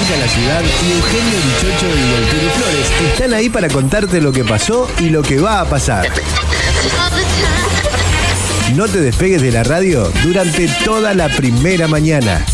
Blanca La Ciudad y Eugenio Dichocho y el Flores están ahí para contarte lo que pasó y lo que va a pasar. No te despegues de la radio durante toda la primera mañana.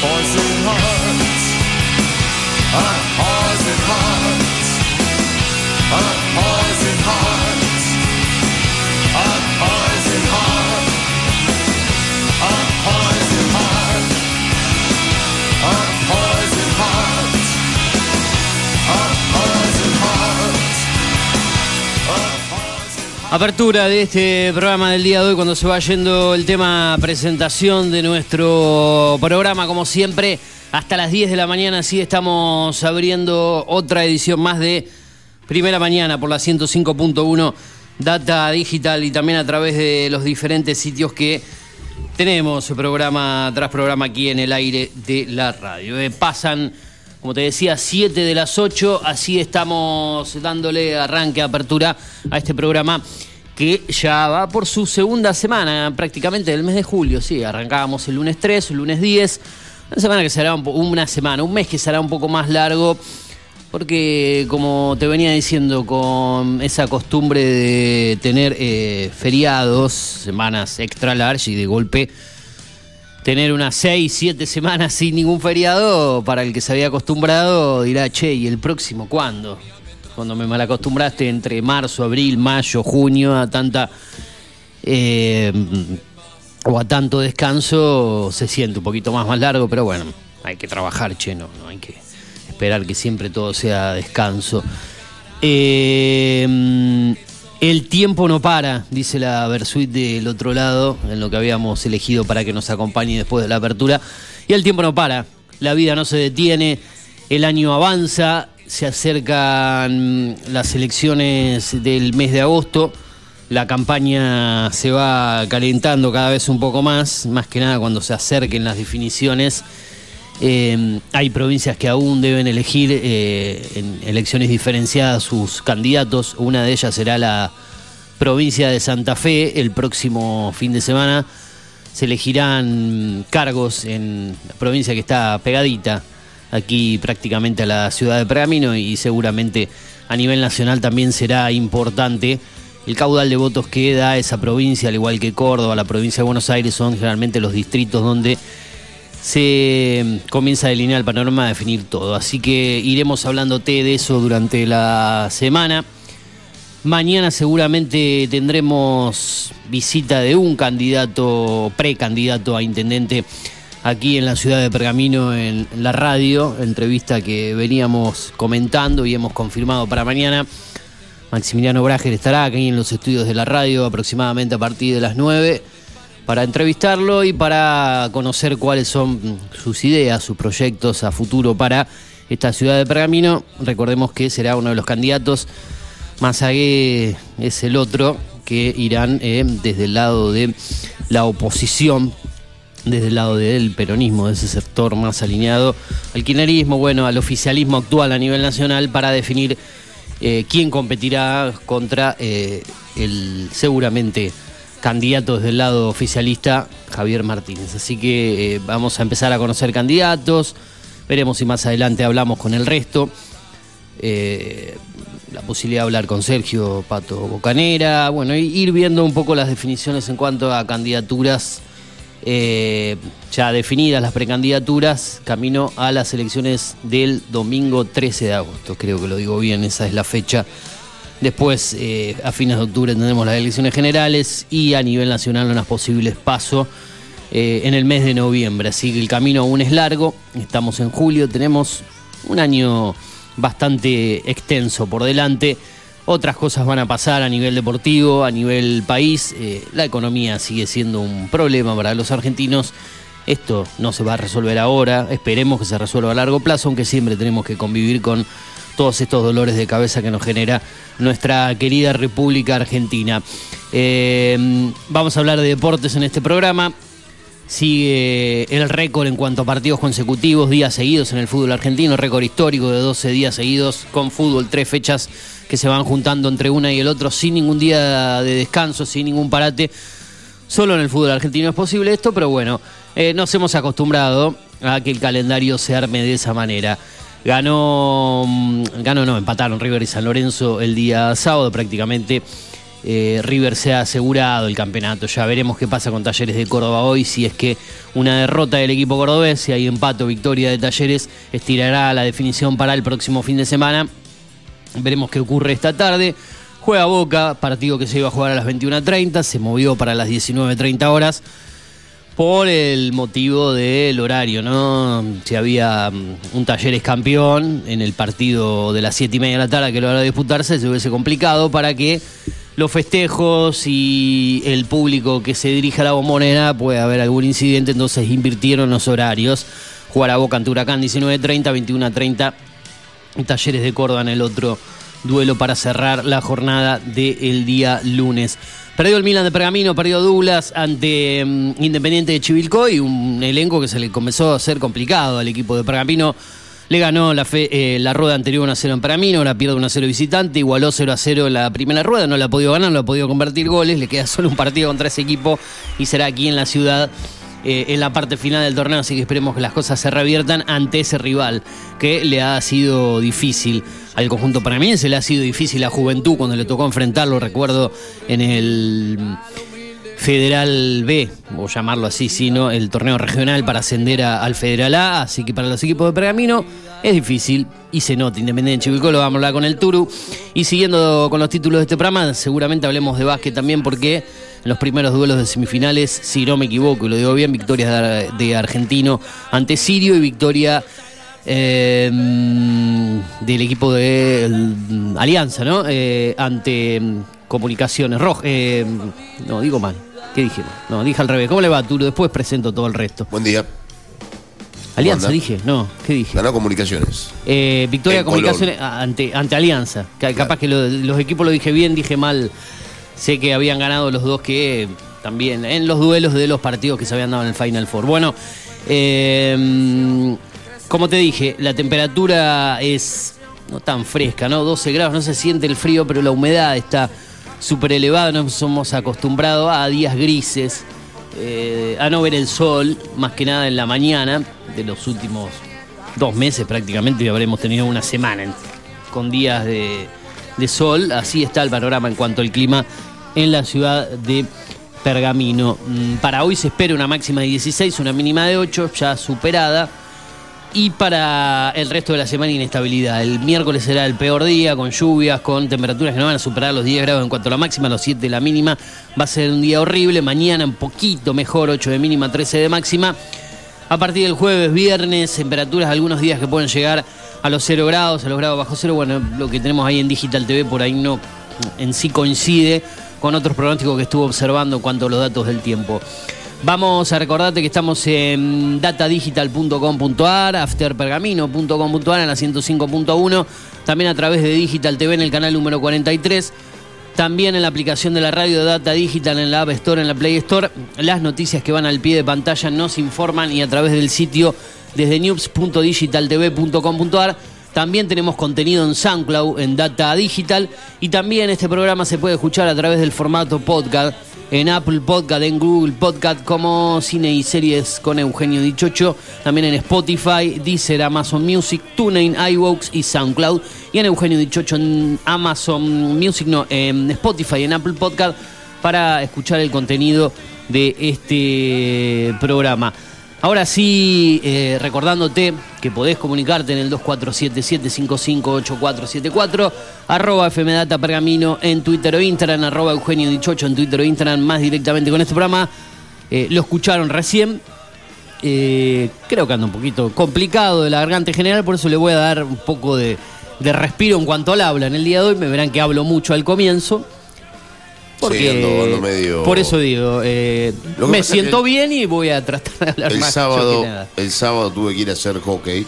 Poison Apertura de este programa del día de hoy cuando se va yendo el tema presentación de nuestro programa como siempre hasta las 10 de la mañana así estamos abriendo otra edición más de Primera Mañana por la 105.1 Data Digital y también a través de los diferentes sitios que tenemos programa tras programa aquí en el aire de la radio. Eh, pasan como te decía, 7 de las 8, así estamos dándole arranque, apertura a este programa que ya va por su segunda semana, prácticamente del mes de julio, sí, arrancábamos el lunes 3, el lunes 10, una semana que será un una semana, un mes que será un poco más largo, porque como te venía diciendo, con esa costumbre de tener eh, feriados, semanas extra large y de golpe tener unas 6, 7 semanas sin ningún feriado, para el que se había acostumbrado dirá, che, ¿y el próximo cuándo? Cuando me malacostumbraste entre marzo, abril, mayo, junio a tanta eh, o a tanto descanso, se siente un poquito más más largo, pero bueno, hay que trabajar, che, no, no hay que esperar que siempre todo sea descanso. Eh, el tiempo no para, dice la Versuit del otro lado, en lo que habíamos elegido para que nos acompañe después de la apertura. Y el tiempo no para, la vida no se detiene, el año avanza, se acercan las elecciones del mes de agosto, la campaña se va calentando cada vez un poco más, más que nada cuando se acerquen las definiciones. Eh, hay provincias que aún deben elegir eh, en elecciones diferenciadas sus candidatos. Una de ellas será la provincia de Santa Fe. El próximo fin de semana se elegirán cargos en la provincia que está pegadita aquí prácticamente a la ciudad de Pergamino y seguramente a nivel nacional también será importante. El caudal de votos que da esa provincia, al igual que Córdoba, la provincia de Buenos Aires, son generalmente los distritos donde se comienza a delinear el panorama, a definir todo. Así que iremos hablándote de eso durante la semana. Mañana seguramente tendremos visita de un candidato, precandidato a intendente aquí en la ciudad de Pergamino en la radio, entrevista que veníamos comentando y hemos confirmado para mañana. Maximiliano Brager estará aquí en los estudios de la radio aproximadamente a partir de las 9 para entrevistarlo y para conocer cuáles son sus ideas, sus proyectos a futuro para esta ciudad de Pergamino. Recordemos que será uno de los candidatos. Mazagué es el otro que irán eh, desde el lado de la oposición, desde el lado del peronismo, de ese sector más alineado al kirchnerismo, bueno, al oficialismo actual a nivel nacional para definir eh, quién competirá contra eh, el seguramente candidatos del lado oficialista, Javier Martínez. Así que eh, vamos a empezar a conocer candidatos, veremos si más adelante hablamos con el resto. La posibilidad de hablar con Sergio Pato Bocanera, bueno, ir viendo un poco las definiciones en cuanto a candidaturas eh, ya definidas, las precandidaturas, camino a las elecciones del domingo 13 de agosto, creo que lo digo bien, esa es la fecha Después, eh, a fines de octubre, tendremos las elecciones generales y a nivel nacional unas posibles pasos eh, en el mes de noviembre. Así que el camino aún es largo. Estamos en julio, tenemos un año bastante extenso por delante. Otras cosas van a pasar a nivel deportivo, a nivel país. Eh, la economía sigue siendo un problema para los argentinos. Esto no se va a resolver ahora. Esperemos que se resuelva a largo plazo, aunque siempre tenemos que convivir con todos estos dolores de cabeza que nos genera nuestra querida República Argentina. Eh, vamos a hablar de deportes en este programa. Sigue el récord en cuanto a partidos consecutivos, días seguidos en el fútbol argentino, récord histórico de 12 días seguidos con fútbol, tres fechas que se van juntando entre una y el otro sin ningún día de descanso, sin ningún parate. Solo en el fútbol argentino es posible esto, pero bueno, eh, nos hemos acostumbrado a que el calendario se arme de esa manera. Ganó, mm, ganó, no, empataron River y San Lorenzo el día sábado prácticamente. Eh, River se ha asegurado el campeonato. Ya veremos qué pasa con Talleres de Córdoba hoy. Si es que una derrota del equipo cordobés, si hay empate o victoria de Talleres, estirará la definición para el próximo fin de semana. Veremos qué ocurre esta tarde. Juega Boca, partido que se iba a jugar a las 21.30, se movió para las 19.30 horas por el motivo del horario, ¿no? Si había mm, un Talleres campeón en el partido de las siete y media de la tarde que lo a disputarse, se hubiese complicado para que los festejos y el público que se dirija a la bombonera pueda haber algún incidente, entonces invirtieron los horarios. Jugar a Boca ante Huracán 19.30, 21.30, Talleres de Córdoba en el otro duelo para cerrar la jornada del día lunes. Perdió el Milan de Pergamino, perdió Douglas ante mm, Independiente de Chivilcoy, un elenco que se le comenzó a hacer complicado al equipo de Pergamino. Le ganó la, fe, eh, la rueda anterior 1 a 0 en Pergamino, ahora pierde 1 a 0 visitante, igualó 0 a 0 en la primera rueda, no la ha podido ganar, no ha podido convertir goles, le queda solo un partido contra ese equipo y será aquí en la ciudad eh, en la parte final del torneo, así que esperemos que las cosas se reviertan ante ese rival que le ha sido difícil al conjunto mí se le ha sido difícil a Juventud cuando le tocó enfrentarlo, recuerdo en el Federal B, o llamarlo así, sino el torneo regional para ascender al Federal A. Así que para los equipos de Pergamino es difícil y se nota. Independiente Chivilcó lo vamos a hablar con el Turu. Y siguiendo con los títulos de este programa, seguramente hablemos de básquet también porque en los primeros duelos de semifinales, si no me equivoco y lo digo bien, victorias de, Argentino ante Sirio y victoria eh, del equipo de Alianza, ¿no? Eh, ante mm, Comunicaciones Rojas. Eh, no, digo mal. ¿Qué dije? No, dije al revés. ¿Cómo le va, Turu? Después presento todo el resto. Buen día. Alianza, dije. No, ¿qué dije? Ganó Comunicaciones. Eh, victoria Comunicaciones ante, ante Alianza. Capaz que los equipos lo dije bien, dije mal. Sé que habían ganado los dos que también en los duelos de los partidos que se habían dado en el Final Four. Bueno, eh, como te dije, la temperatura es no tan fresca, ¿no? 12 grados, no se siente el frío, pero la humedad está súper elevada, no somos acostumbrados a días grises, eh, a no ver el sol, más que nada en la mañana, de los últimos dos meses prácticamente, y habremos tenido una semana con días de, de sol, así está el panorama en cuanto al clima en la ciudad de Pergamino. Mm, para hoy se espera una máxima de 16, una mínima de 8, ya superada y para el resto de la semana inestabilidad. El miércoles será el peor día, con lluvias, con temperaturas que no van a superar los 10 grados en cuanto a la máxima, los 7 de la mínima. Va a ser un día horrible. Mañana un poquito mejor, 8 de mínima, 13 de máxima. A partir del jueves, viernes, temperaturas algunos días que pueden llegar a los 0 grados, a los grados bajo cero. Bueno, lo que tenemos ahí en Digital TV por ahí no en sí coincide con otros pronósticos que estuvo observando en cuanto a los datos del tiempo. Vamos a recordarte que estamos en datadigital.com.ar, afterpergamino.com.ar en la 105.1, también a través de Digital TV en el canal número 43, también en la aplicación de la radio Data Digital en la App Store, en la Play Store. Las noticias que van al pie de pantalla nos informan y a través del sitio desde news.digitaltv.com.ar. También tenemos contenido en SoundCloud, en Data Digital. Y también este programa se puede escuchar a través del formato podcast en Apple Podcast, en Google Podcast, como Cine y Series con Eugenio Dichocho. También en Spotify, Deezer, Amazon Music, TuneIn, iVoox y SoundCloud. Y en Eugenio Dichocho en Amazon Music, no, en Spotify, en Apple Podcast, para escuchar el contenido de este programa. Ahora sí, eh, recordándote que podés comunicarte en el 2477-558474, arroba FMData Pergamino en Twitter o Instagram, arroba Eugenio Dichocho en Twitter o Instagram, más directamente con este programa. Eh, lo escucharon recién. Eh, creo que anda un poquito complicado de la garganta en general, por eso le voy a dar un poco de, de respiro en cuanto al habla en el día de hoy. Me verán que hablo mucho al comienzo. Porque, Por eso digo, eh, me siento bien y voy a tratar de hablar el más sábado, El sábado tuve que ir a hacer hockey.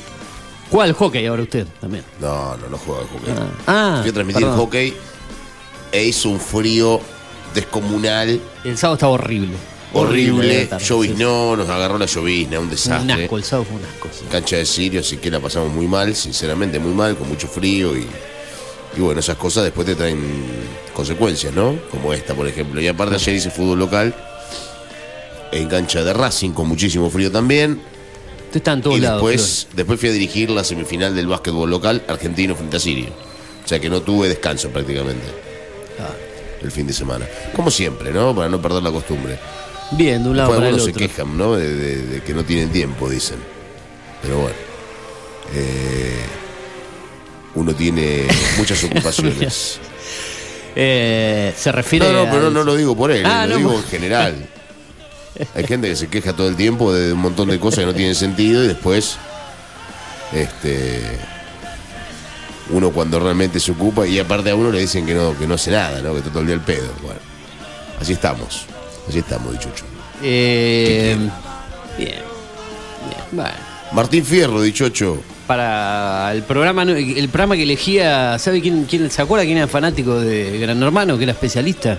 ¿Cuál hockey ahora usted también? No, no, no juega hockey. Ah, ah Fui a transmitir hockey e hizo un frío descomunal. El sábado estaba horrible. Horrible, lloviznó, nos agarró la llovizna, un desastre. Un asco, el sábado fue un asco. Cancha de Sirio, así que la pasamos muy mal, sinceramente muy mal, con mucho frío y y bueno, esas cosas después te traen consecuencias, ¿no? Como esta, por ejemplo. Y aparte ayer hice fútbol local en cancha de Racing con muchísimo frío también. Están todos y después, después fui a dirigir la semifinal del básquetbol local argentino frente a Sirio. O sea que no tuve descanso prácticamente. Ah. El fin de semana. Como siempre, ¿no? Para no perder la costumbre. Bien, de un lado para el se quejan, ¿no? De, que no tienen tiempo, dicen. Pero bueno. Eh, uno tiene muchas ocupaciones. Eh, se refiere. No, no, pero no, lo digo por él, ah, lo digo en general. Hay gente que se queja todo el tiempo de un montón de cosas que no tienen sentido y después. Este. Uno cuando realmente se ocupa y aparte a uno le dicen que no, que no hace nada, ¿no? Que está todo el día el pedo. Bueno, así estamos. Así estamos, dichocho. Eh, bien. Bien. Bueno. Martín Fierro, dichocho para el programa el programa que elegía, ¿sabe quién, quién se acuerda quién era fanático de Gran Hermano, que era especialista?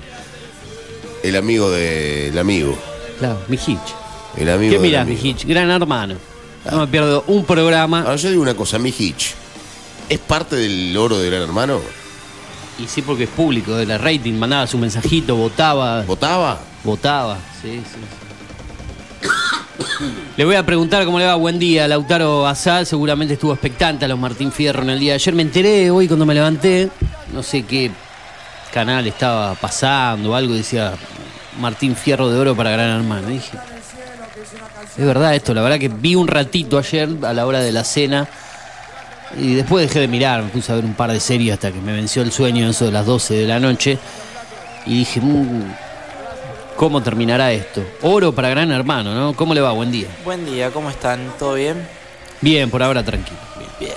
El amigo del amigo. Claro, Mijich. El amigo ¿Qué mirás, Mijich? Gran Hermano. No me pierdo un programa. Ahora yo digo una cosa, Mijich. ¿Es parte del oro de Gran Hermano? Y sí, porque es público, de la rating, mandaba su mensajito, votaba. ¿Votaba? Votaba, sí, sí. Le voy a preguntar cómo le va. Buen día, Lautaro Azal. Seguramente estuvo expectante a los Martín Fierro en el día de ayer. Me enteré hoy cuando me levanté. No sé qué canal estaba pasando o algo. Decía Martín Fierro de Oro para Gran Hermano. es verdad esto, la verdad que vi un ratito ayer a la hora de la cena y después dejé de mirar, me puse a ver un par de series hasta que me venció el sueño, eso de las 12 de la noche. Y dije, mm, ¿cómo terminará esto? Oro para Gran Hermano, ¿no? ¿Cómo le va? Buen día. Buen día, ¿cómo están? ¿Todo bien? Bien, por ahora tranquilo. Bien.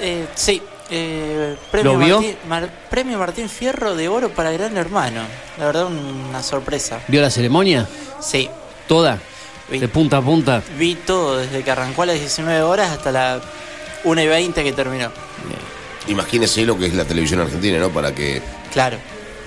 Eh, sí, eh, premio, ¿Lo vio? Martín, Mar- premio Martín Fierro de Oro para Gran Hermano. La verdad, una sorpresa. ¿Vio la ceremonia? Sí, ¿Toda? Vi. De punta a punta. vi todo desde que arrancó a las 19 horas hasta la 1 y 20 que terminó. Imagínese lo que es la televisión argentina, ¿no? Para que Claro.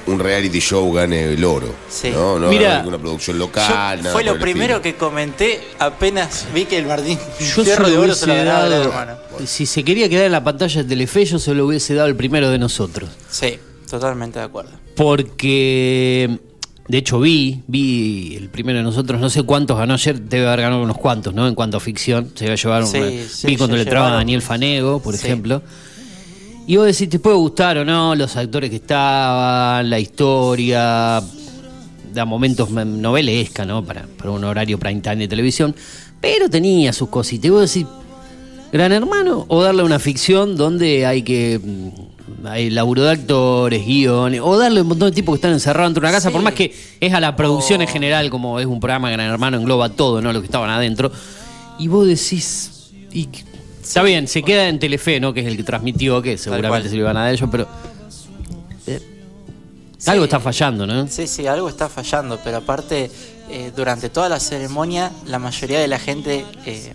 Un reality show gane el oro. Sí. No, no Mira, ninguna producción local. Nada fue lo primero que comenté apenas vi que el Martín Yo Fierro se de lo Oro se lo hubiese ganaba Gran dado. Hermano. Si se quería quedar en la pantalla de Telefe, yo se lo hubiese dado el primero de nosotros. Sí, totalmente de acuerdo. Porque, de hecho, vi, vi el primero de nosotros, no sé cuántos ganó ayer, debe haber ganado unos cuantos, ¿no? En cuanto a ficción, se iba a llevar Sí, una- sí, Vi cuando le entraba a. Daniel Fanego, por Sí. ejemplo. Y vos decís, te puede gustar o no, los actores que estaban, la historia, da momentos me- novelesca, ¿no? Para, para un horario prime time de televisión, pero tenía sus cositas. Y vos decís, Gran Hermano o darle una ficción donde hay que. mm, Hay laburo de actores, guiones, o darle un montón de tipos que están encerrados dentro de una casa, Sí. por más que es a la producción en O- general, como es un programa Gran Hermano, engloba todo, ¿no? Lo que estaban adentro. Y vos decís. y- está bien, se queda en Telefe, ¿no? Que es el que transmitió, que seguramente se lo iban a ellos, pero. eh, Sí. Algo está fallando, ¿no? Sí, sí, algo está fallando, pero aparte, eh, durante toda la ceremonia, la mayoría de la gente eh,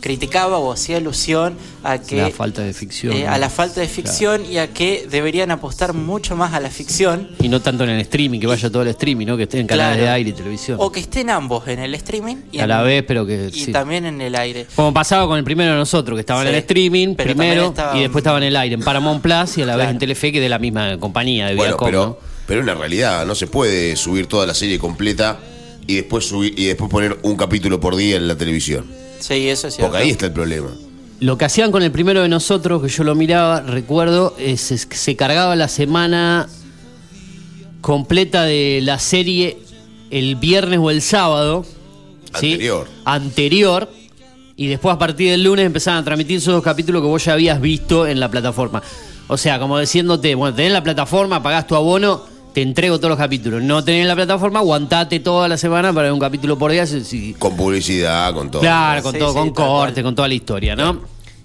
criticaba o hacía alusión a que La falta de ficción. eh, ¿no? a la falta de ficción y a que deberían apostar mucho más a la ficción Y no tanto en el streaming, que vaya todo el streaming, ¿no? Que esté en canales Claro. de aire y televisión. o que estén ambos en el streaming y, A en- la vez, pero que y sí. también en el aire. Como pasaba con el primero de nosotros, que estaba en Sí, el streaming pero primero estaba- y después estaba en el aire, en Paramount Plus y a la vez en Telefe, que de la misma compañía de Bueno, Viacom, pero, ¿no? pero es una realidad, no se puede subir toda la serie completa y después subir y después poner un capítulo por día en la televisión. Sí, eso es cierto. Porque ahí está el problema. Lo que hacían con el primero de nosotros, que yo lo miraba, recuerdo, es, es que se cargaba la semana completa de la serie el viernes o el sábado. ¿sí? Anterior. Anterior. Y después a partir del lunes empezaban a transmitir esos dos capítulos que vos ya habías visto en la plataforma. O sea, como diciéndote, bueno, tenés la plataforma, pagás tu abono, te entrego todos los capítulos. No tenés la plataforma, aguantate toda la semana para ver un capítulo por día. si- si- Con publicidad, con todo. Claro, con Sí, todo, sí, con corte, cual. con toda la historia, ¿no?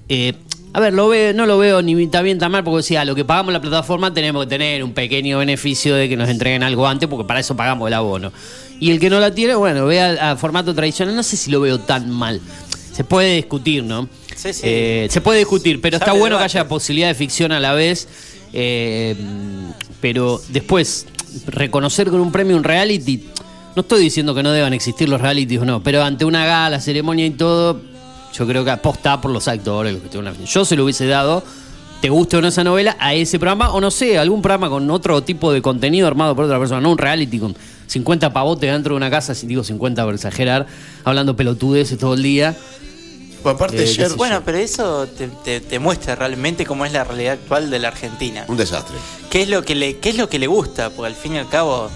Eh, a ver, lo veo, no lo veo ni tan bien tan mal, porque decía, lo que pagamos la plataforma tenemos que tener un pequeño beneficio de que nos entreguen algo antes, porque para eso pagamos el abono. Y el que no la tiene, bueno, vea a formato tradicional, no sé si lo veo tan mal. Se puede discutir, ¿no? Sí, sí. Eh, se puede discutir, pero está bueno que haya posibilidad de ficción a la vez. Eh, pero después, reconocer con un premio un reality, no estoy diciendo que no deban existir los realities o no, pero ante una gala, ceremonia y todo, yo creo que aposta por los actores. Yo se lo hubiese dado, te guste o no esa novela, a ese programa, o no sé, algún programa con otro tipo de contenido armado por otra persona, no un reality con 50 pavotes dentro de una casa, si digo 50 por exagerar, hablando pelotudeces todo el día. Bueno, aparte Eh, ayer, Bueno, pero eso te, te- te muestra realmente cómo es la realidad actual de la Argentina. un desastre. ¿Qué es lo que le, qué es lo que le gusta? Porque al fin y al cabo,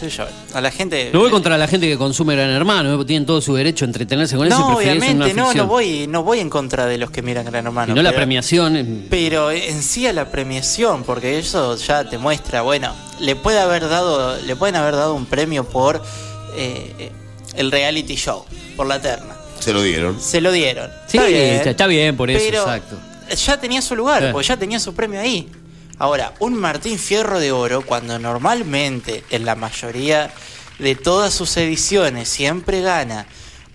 qué sé yo, a la gente. No voy contra la gente que consume Gran Hermano, ¿eh? porque tienen todo su derecho a entretenerse con eso y No, una obviamente, no, ficción. no voy, no voy en contra de los que miran Gran Hermano. y no la premiación. eh, Pero en sí a la premiación, porque eso ya te muestra, bueno, le puede haber dado, le pueden haber dado un premio por eh, el reality show, por la terna. Se lo dieron. Se lo dieron. Sí, está- está bien por eso, pero exacto. Ya tenía su lugar, Sí. porque ya tenía su premio ahí. Ahora, un Martín Fierro de Oro, cuando normalmente en la mayoría de todas sus ediciones siempre gana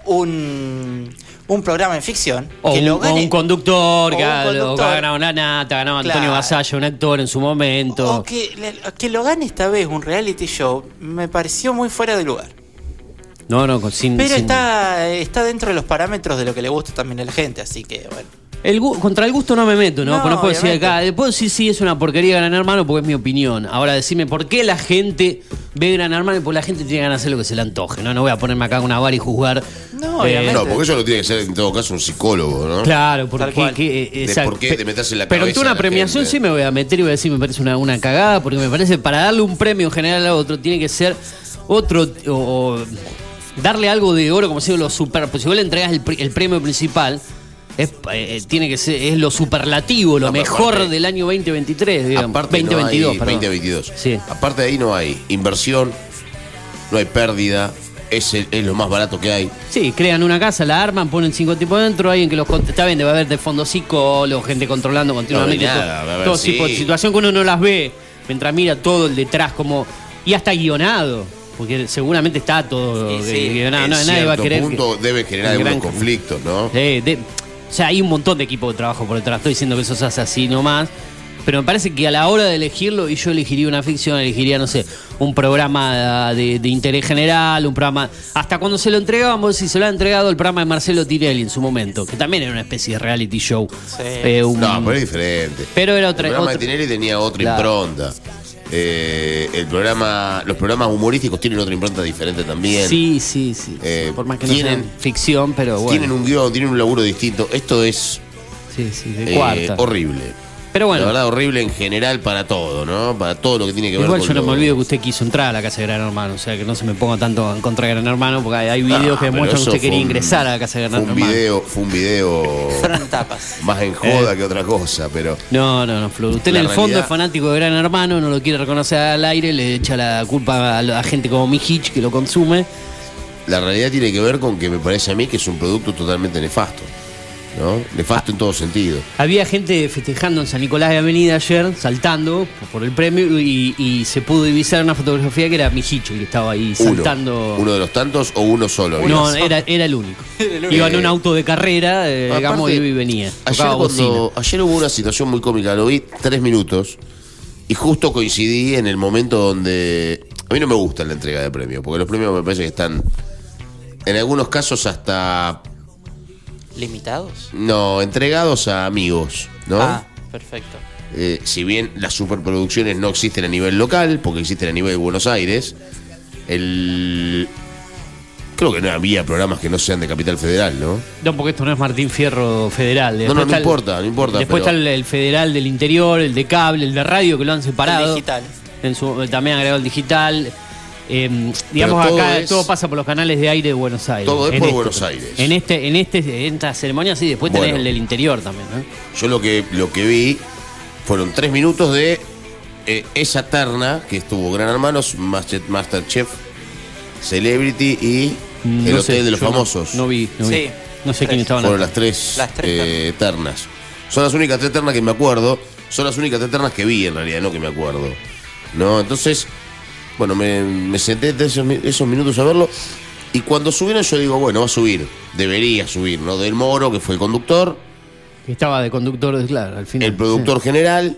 un, un programa en ficción, O que un, lo o gane- un conductor, o que un ha- lo- que conductor. ha ganado una nata, Antonio. Basalla, un actor en su momento. O que, que lo gane esta vez un reality show me pareció muy fuera de lugar. No, no, sin. Pero sin- está, está dentro de los parámetros de lo que le gusta también a la gente, así que bueno. El contra el gusto no me meto, ¿no? No, no puedo decir acá. Puedo decir sí, es una porquería Gran Hermano porque es mi opinión. Ahora decime, ¿por qué la gente ve Gran Hermano? Y porque la gente tiene ganas de hacer lo que se le antoje, ¿no? No voy a ponerme acá con una vara y juzgar. No, obviamente. No, porque eso lo tiene que ser en todo caso un psicólogo, ¿no? Claro, porque que, eh, De por qué te metas en la Pero ante una premiación gente. sí me voy a meter y voy a decir, me parece una, una cagada, porque me parece para darle un premio en general a otro tiene que ser otro, o, darle algo de oro, como si lo super, pues si vos le entregas el, el premio principal, es, eh, tiene que ser, es lo superlativo, lo mejor del año 2023, digamos. Aparte 2022, 2022. Sí. Aparte de ahí no hay inversión, no hay pérdida, es, es, lo más barato que hay. Sí, crean una casa, la arman, ponen cinco tipos dentro, alguien que los está bien, debe haber de fondo psicólogos, gente controlando continuamente todo, tipo de situación que uno no las ve, mientras mira todo el detrás como y hasta guionado. Porque seguramente está todo guionado. nadie va a querer. punto debe generar algunos conflictos, ¿no? Sí, o sea, hay un montón de equipo de trabajo por detrás. Estoy diciendo que eso se hace así nomás. Pero me parece que a la hora de elegirlo, y yo elegiría una ficción, elegiría, no sé, un programa de, interés general, un programa. Hasta cuando se lo entregábamos, si se lo ha entregado el programa de Marcelo Tirelli en su momento, que también era una especie de reality show. Sí. Eh, no, pero es diferente. Pero era otra. El programa de Tirelli tenía otra impronta. Eh, el programa, los programas humorísticos tienen otra impronta diferente también. Sí, sí, sí. Eh, Por más que tienen, no ficción, pero bueno. Tienen un guion, tienen un laburo distinto. Esto es sí, sí, de eh, horrible. Pero bueno. La verdad, horrible en general para todo, ¿no? Para todo lo que tiene que ver con. Igual yo no me olvido que usted quiso entrar a la casa de Gran Hermano, o sea que no se me ponga tanto en contra de Gran Hermano, porque hay, videos que demuestran que usted quería ingresar a la casa de Gran Hermano. Video, fue un video. tapas. Más en joda que otra cosa, pero. No, no, no, Flor. Usted en el fondo es fanático de Gran Hermano, no lo quiere reconocer al aire, le echa la culpa a, la gente como mi Hitch que lo consume. La realidad tiene que ver con que me parece a mí que es un producto totalmente nefasto. ¿No? Nefasto en todo sentido. Había gente festejando en San Nicolás de Avenida ayer, saltando por el premio, y, se pudo divisar una fotografía que era Mijicho, que estaba ahí saltando. Uno, de los tantos o uno solo? No, era, era, el único. Iba en un auto de carrera, eh, digamos, y venía. Ayer, ayer hubo una situación muy cómica, lo vi tres minutos, y justo coincidí en el momento donde. A mí no me gusta la entrega de premios, porque los premios me parece que están, en algunos casos, hasta ¿Limitados? No, entregados a amigos, ¿no? Ah, perfecto. Eh, si bien las superproducciones no existen a nivel local, porque existen a nivel de Buenos Aires, el... Creo que no había programas que no sean de Capital Federal, ¿no? No, porque esto no es Martín Fierro Federal. no, no, no importa, no importa. Después está el, Federal del Interior, el de cable, el de radio, que lo han separado. El digital. En su, también agregado el digital. Em, digamos acá todo pasa por los canales de aire de Buenos Aires. Todo es por Buenos Aires. En este, en este, en esta ceremonia sí, después tenés el del interior también, Yo lo que lo que vi fueron tres minutos de eh, esa terna que estuvo Gran Hermanos, Masterchef, Celebrity y mm, el Hotel de los Famosos. No, vi, no vi. No sé quién estaban. Fueron las tres, las tres eh, ternas. Son las únicas tres ternas que me acuerdo. Son las únicas tres ternas que vi en realidad, no que me acuerdo. ¿No? Entonces, bueno, me, senté esos, esos minutos a verlo. Y cuando subieron, yo digo, bueno, va a subir. Debería subir, ¿no? Del Moro, que fue el conductor. Que estaba de conductor, claro, al final. El productor general.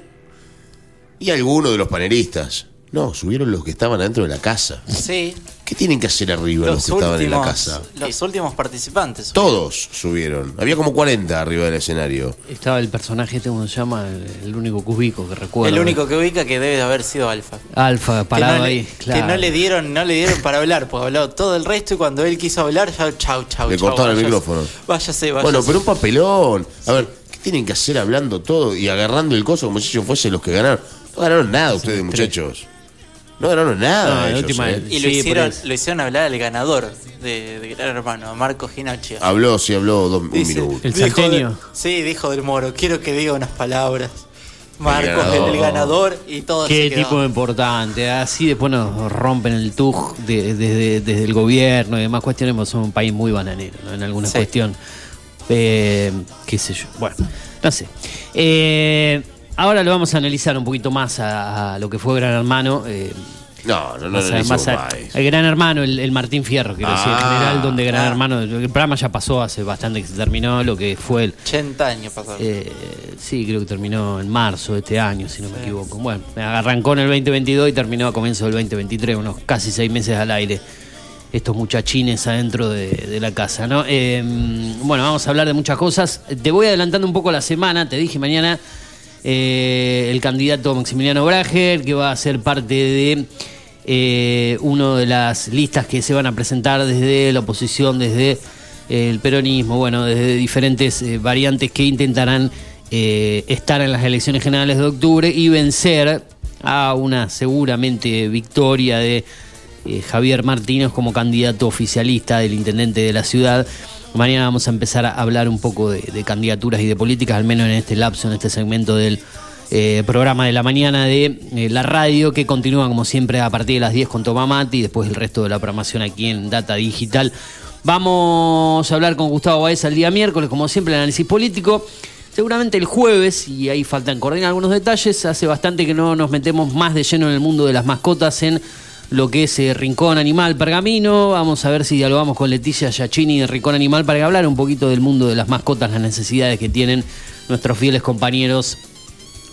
Y alguno de los panelistas. No, subieron los que estaban dentro de la casa. Sí. ¿Qué tienen que hacer arriba los, que estaban en la casa? Los últimos participantes. Todos subieron. Había como 40 arriba del escenario. Estaba el personaje este, ¿cómo se llama? El, único que ubico, que recuerdo. El único que ubica que debe haber sido Alfa. Alfa, parado ahí. Que no le dieron, no le dieron para hablar, porque habló todo el resto y cuando él quiso hablar, ya chau, chau, Le cortaron el micrófono. Váyase, váyase. Bueno, pero un papelón. A ver, ¿qué tienen que hacer hablando todo y agarrando el coso como si ellos fuesen los que ganaron? No ganaron nada ustedes, muchachos. No ganaron nada. ¿eh? Y lo hicieron, lo hicieron hablar al ganador de, Gran Hermano, Marco Ginacci. Habló, sí, habló dos, un minuto. El dijo Sí, dijo del Moro. Quiero que diga unas palabras. Marcos, el, ganador y todo Qué tipo importante. Así después nos rompen el tug desde el gobierno y demás cuestiones. Somos un país muy bananero en alguna cuestión. Eh, qué sé yo. Bueno, no sé. Eh, ahora lo vamos a analizar un poquito más a, lo que fue Gran Hermano. Eh, no, no, no, más, El Gran Hermano, el, Martín Fierro, quiero decir, en ah, general, donde Gran Hermano, el programa ya pasó hace bastante que se terminó, lo que fue el... 80 años pasó. Eh, sí, creo que terminó en marzo de este año, si no me equivoco. Bueno, arrancó en el 2022 y terminó a comienzo del 2023, unos casi seis meses al aire estos muchachines adentro de, la casa, ¿no? Eh, bueno, vamos a hablar de muchas cosas. Te voy adelantando un poco la semana, te dije mañana eh, el candidato Maximiliano Brager, que va a ser parte de eh, una de las listas que se van a presentar desde la oposición, desde eh, el peronismo, bueno, desde diferentes eh, variantes que intentarán estar en las elecciones generales de octubre y vencer a una seguramente victoria de Javier Martínez como candidato oficialista del intendente de la ciudad. Mañana vamos a empezar a hablar un poco de, candidaturas y de políticas, al menos en este lapso, en este segmento del eh, programa de la mañana de eh, la radio, que continúa como siempre a partir de las 10 con Tomamati y después el resto de la programación aquí en Data Digital. Vamos a hablar con Gustavo Baez el día miércoles, como siempre, el análisis político. Seguramente el jueves, y ahí faltan coordinar algunos detalles, hace bastante que no nos metemos más de lleno en el mundo de las mascotas en lo que es eh, Rincón Animal Pergamino. Vamos a ver si dialogamos con Leticia Giacchini de Rincón Animal para hablar un poquito del mundo de las mascotas, las necesidades que tienen nuestros fieles compañeros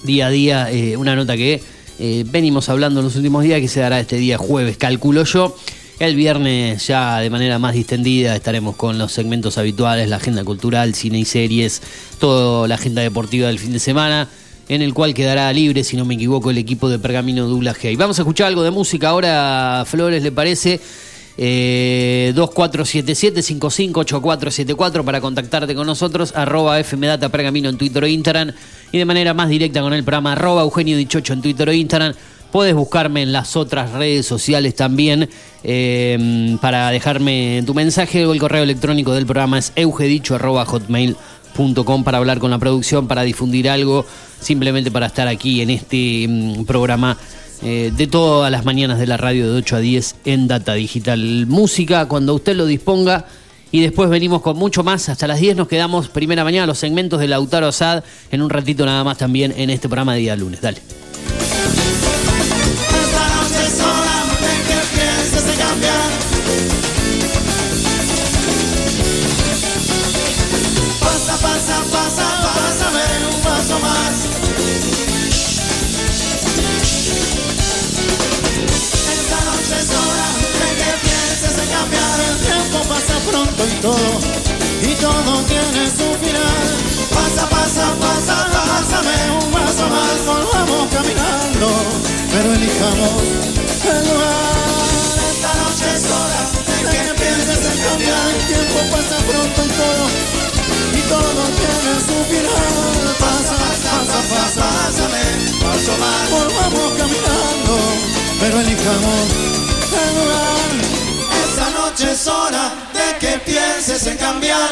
día a día. Eh, una nota que eh, venimos hablando en los últimos días que se dará este día jueves, calculo yo. El viernes ya de manera más distendida estaremos con los segmentos habituales, la agenda cultural, cine y series, toda la agenda deportiva del fin de semana en el cual quedará libre, si no me equivoco, el equipo de Pergamino Dublaje. Y vamos a escuchar algo de música ahora, Flores, ¿le parece? Eh, 2477-558474 para contactarte con nosotros, arroba FMData Pergamino en Twitter o Instagram, y de manera más directa con el programa arroba Eugenio Dichocho en Twitter o Instagram. Puedes buscarme en las otras redes sociales también eh, para dejarme tu mensaje o el correo electrónico del programa es para hablar con la producción, para difundir algo simplemente para estar aquí en este mm, programa eh, de todas las mañanas de la radio de 8 a 10 en Data Digital. Música cuando usted lo disponga y después venimos con mucho más. Hasta las 10 nos quedamos primera mañana los segmentos de Lautaro Asad en un ratito nada más también en este programa de día lunes. Dale. Y todo tiene su final. Pasa, pasa, pasa, pásame un paso más, volvamos caminando, pero elijamos el lugar. Esta noche es hora de que empieces a cambiar, el tiempo pasa pronto y todo y todo tiene su final. Pasa, pasa, pasa, pásame, paso más, volvamos caminando, pero elijamos el lugar. Noche es hora de que pienses en cambiar.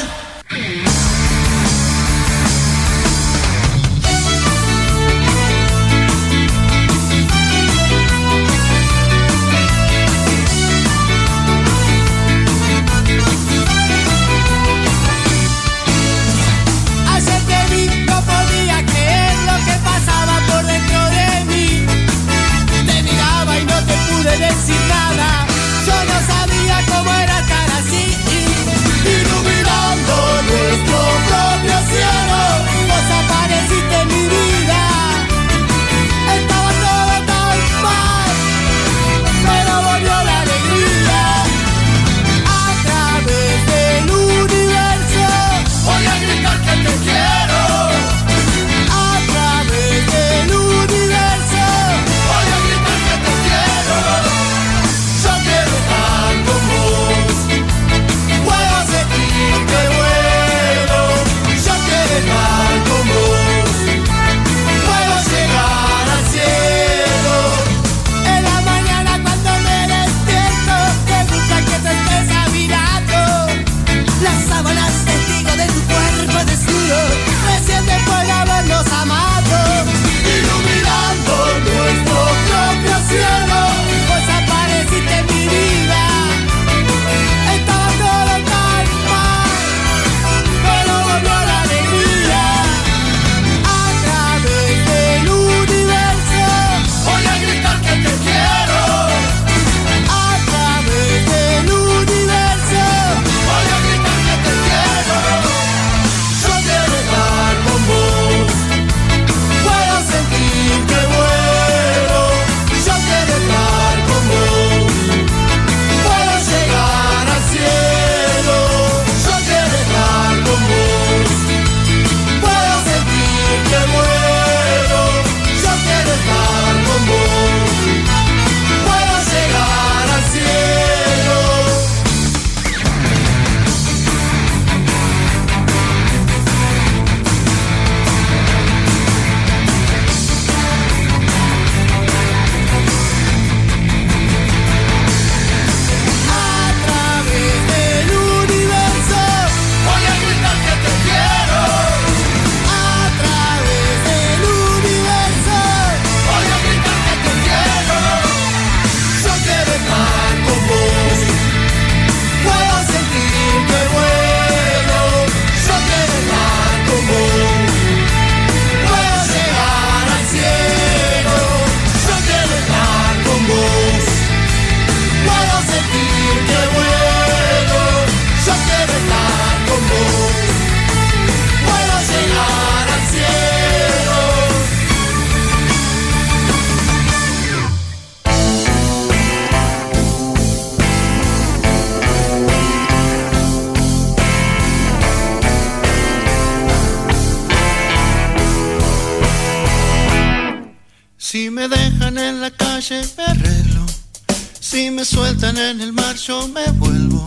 Yo me vuelvo.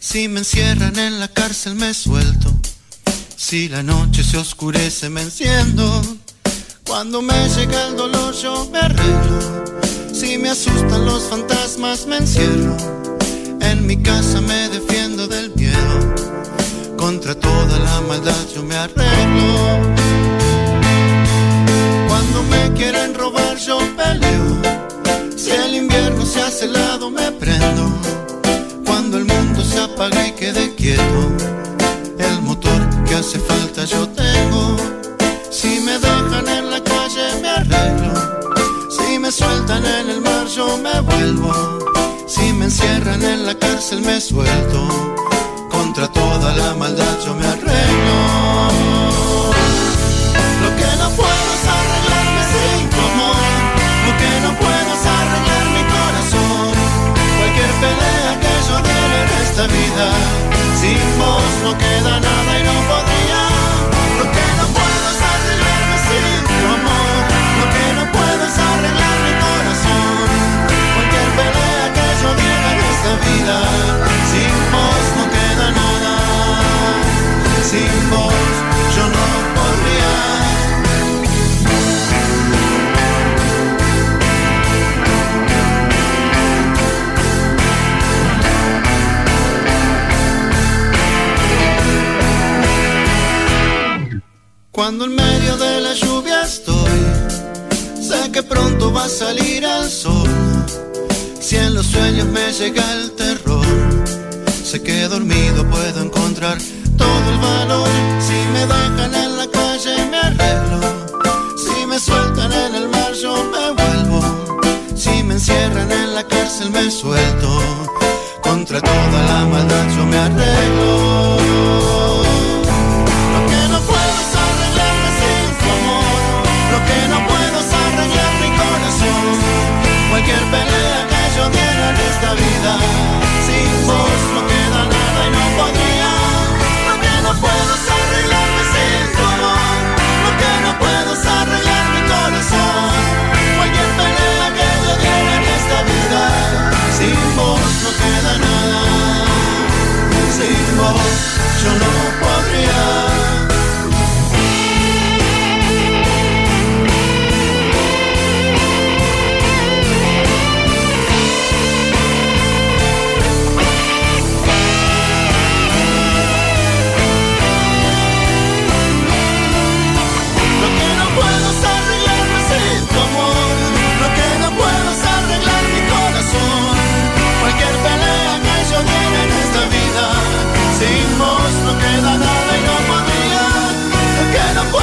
Si me encierran en la cárcel me suelto. Si la noche se oscurece me enciendo. Cuando me llega el dolor yo me arreglo. Si me asustan los fantasmas me encierro. En mi casa me defiendo del miedo. Contra toda la maldad yo me arreglo. Cuando me quieren robar yo peleo. Si el invierno se hace helado me prendo. Apaga y quede quieto. El motor que hace falta yo tengo. Si me dejan en la calle me arreglo. Si me sueltan en el mar yo me vuelvo. Si me encierran en la cárcel me suelto. Contra toda la maldad yo me arreglo. Vida. Sin vos no queda nada y no. Cuando en medio de la lluvia estoy, sé que pronto va a salir el sol. Si en los sueños me llega el terror, sé que dormido puedo encontrar todo el valor. Si me dejan en la calle me arreglo, si me sueltan en el mar yo me vuelvo, si me encierran en la cárcel me suelto. Contra toda la maldad yo me arreglo. Yo diera en esta vida. Sin vos no queda nada y no podría. Lo que no puedo es arreglarme sin tu amor. Lo que no puedo es arreglar mi corazón. Cualquier pelea que yo diera en esta vida. Sin vos no queda nada. Sin vos yo no podría. get up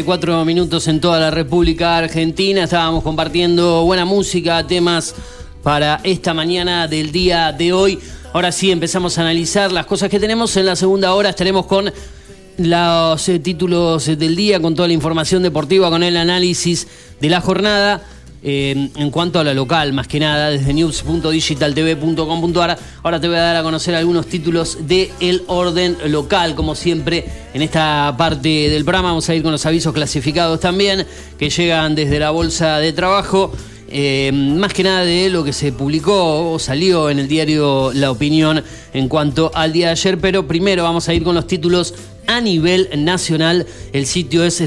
54 minutos en toda la República Argentina. Estábamos compartiendo buena música, temas para esta mañana del día de hoy. Ahora sí, empezamos a analizar las cosas que tenemos. En la segunda hora estaremos con los eh, títulos del día, con toda la información deportiva, con el análisis de la jornada. Eh, en cuanto a la local, más que nada, desde news.digitaltv.com.ar. Ahora te voy a dar a conocer algunos títulos de El Orden Local, como siempre, en esta parte del programa. Vamos a ir con los avisos clasificados también, que llegan desde la Bolsa de Trabajo. Eh, más que nada de lo que se publicó o salió en el diario La Opinión en cuanto al día de ayer, pero primero vamos a ir con los títulos a nivel nacional. El sitio es.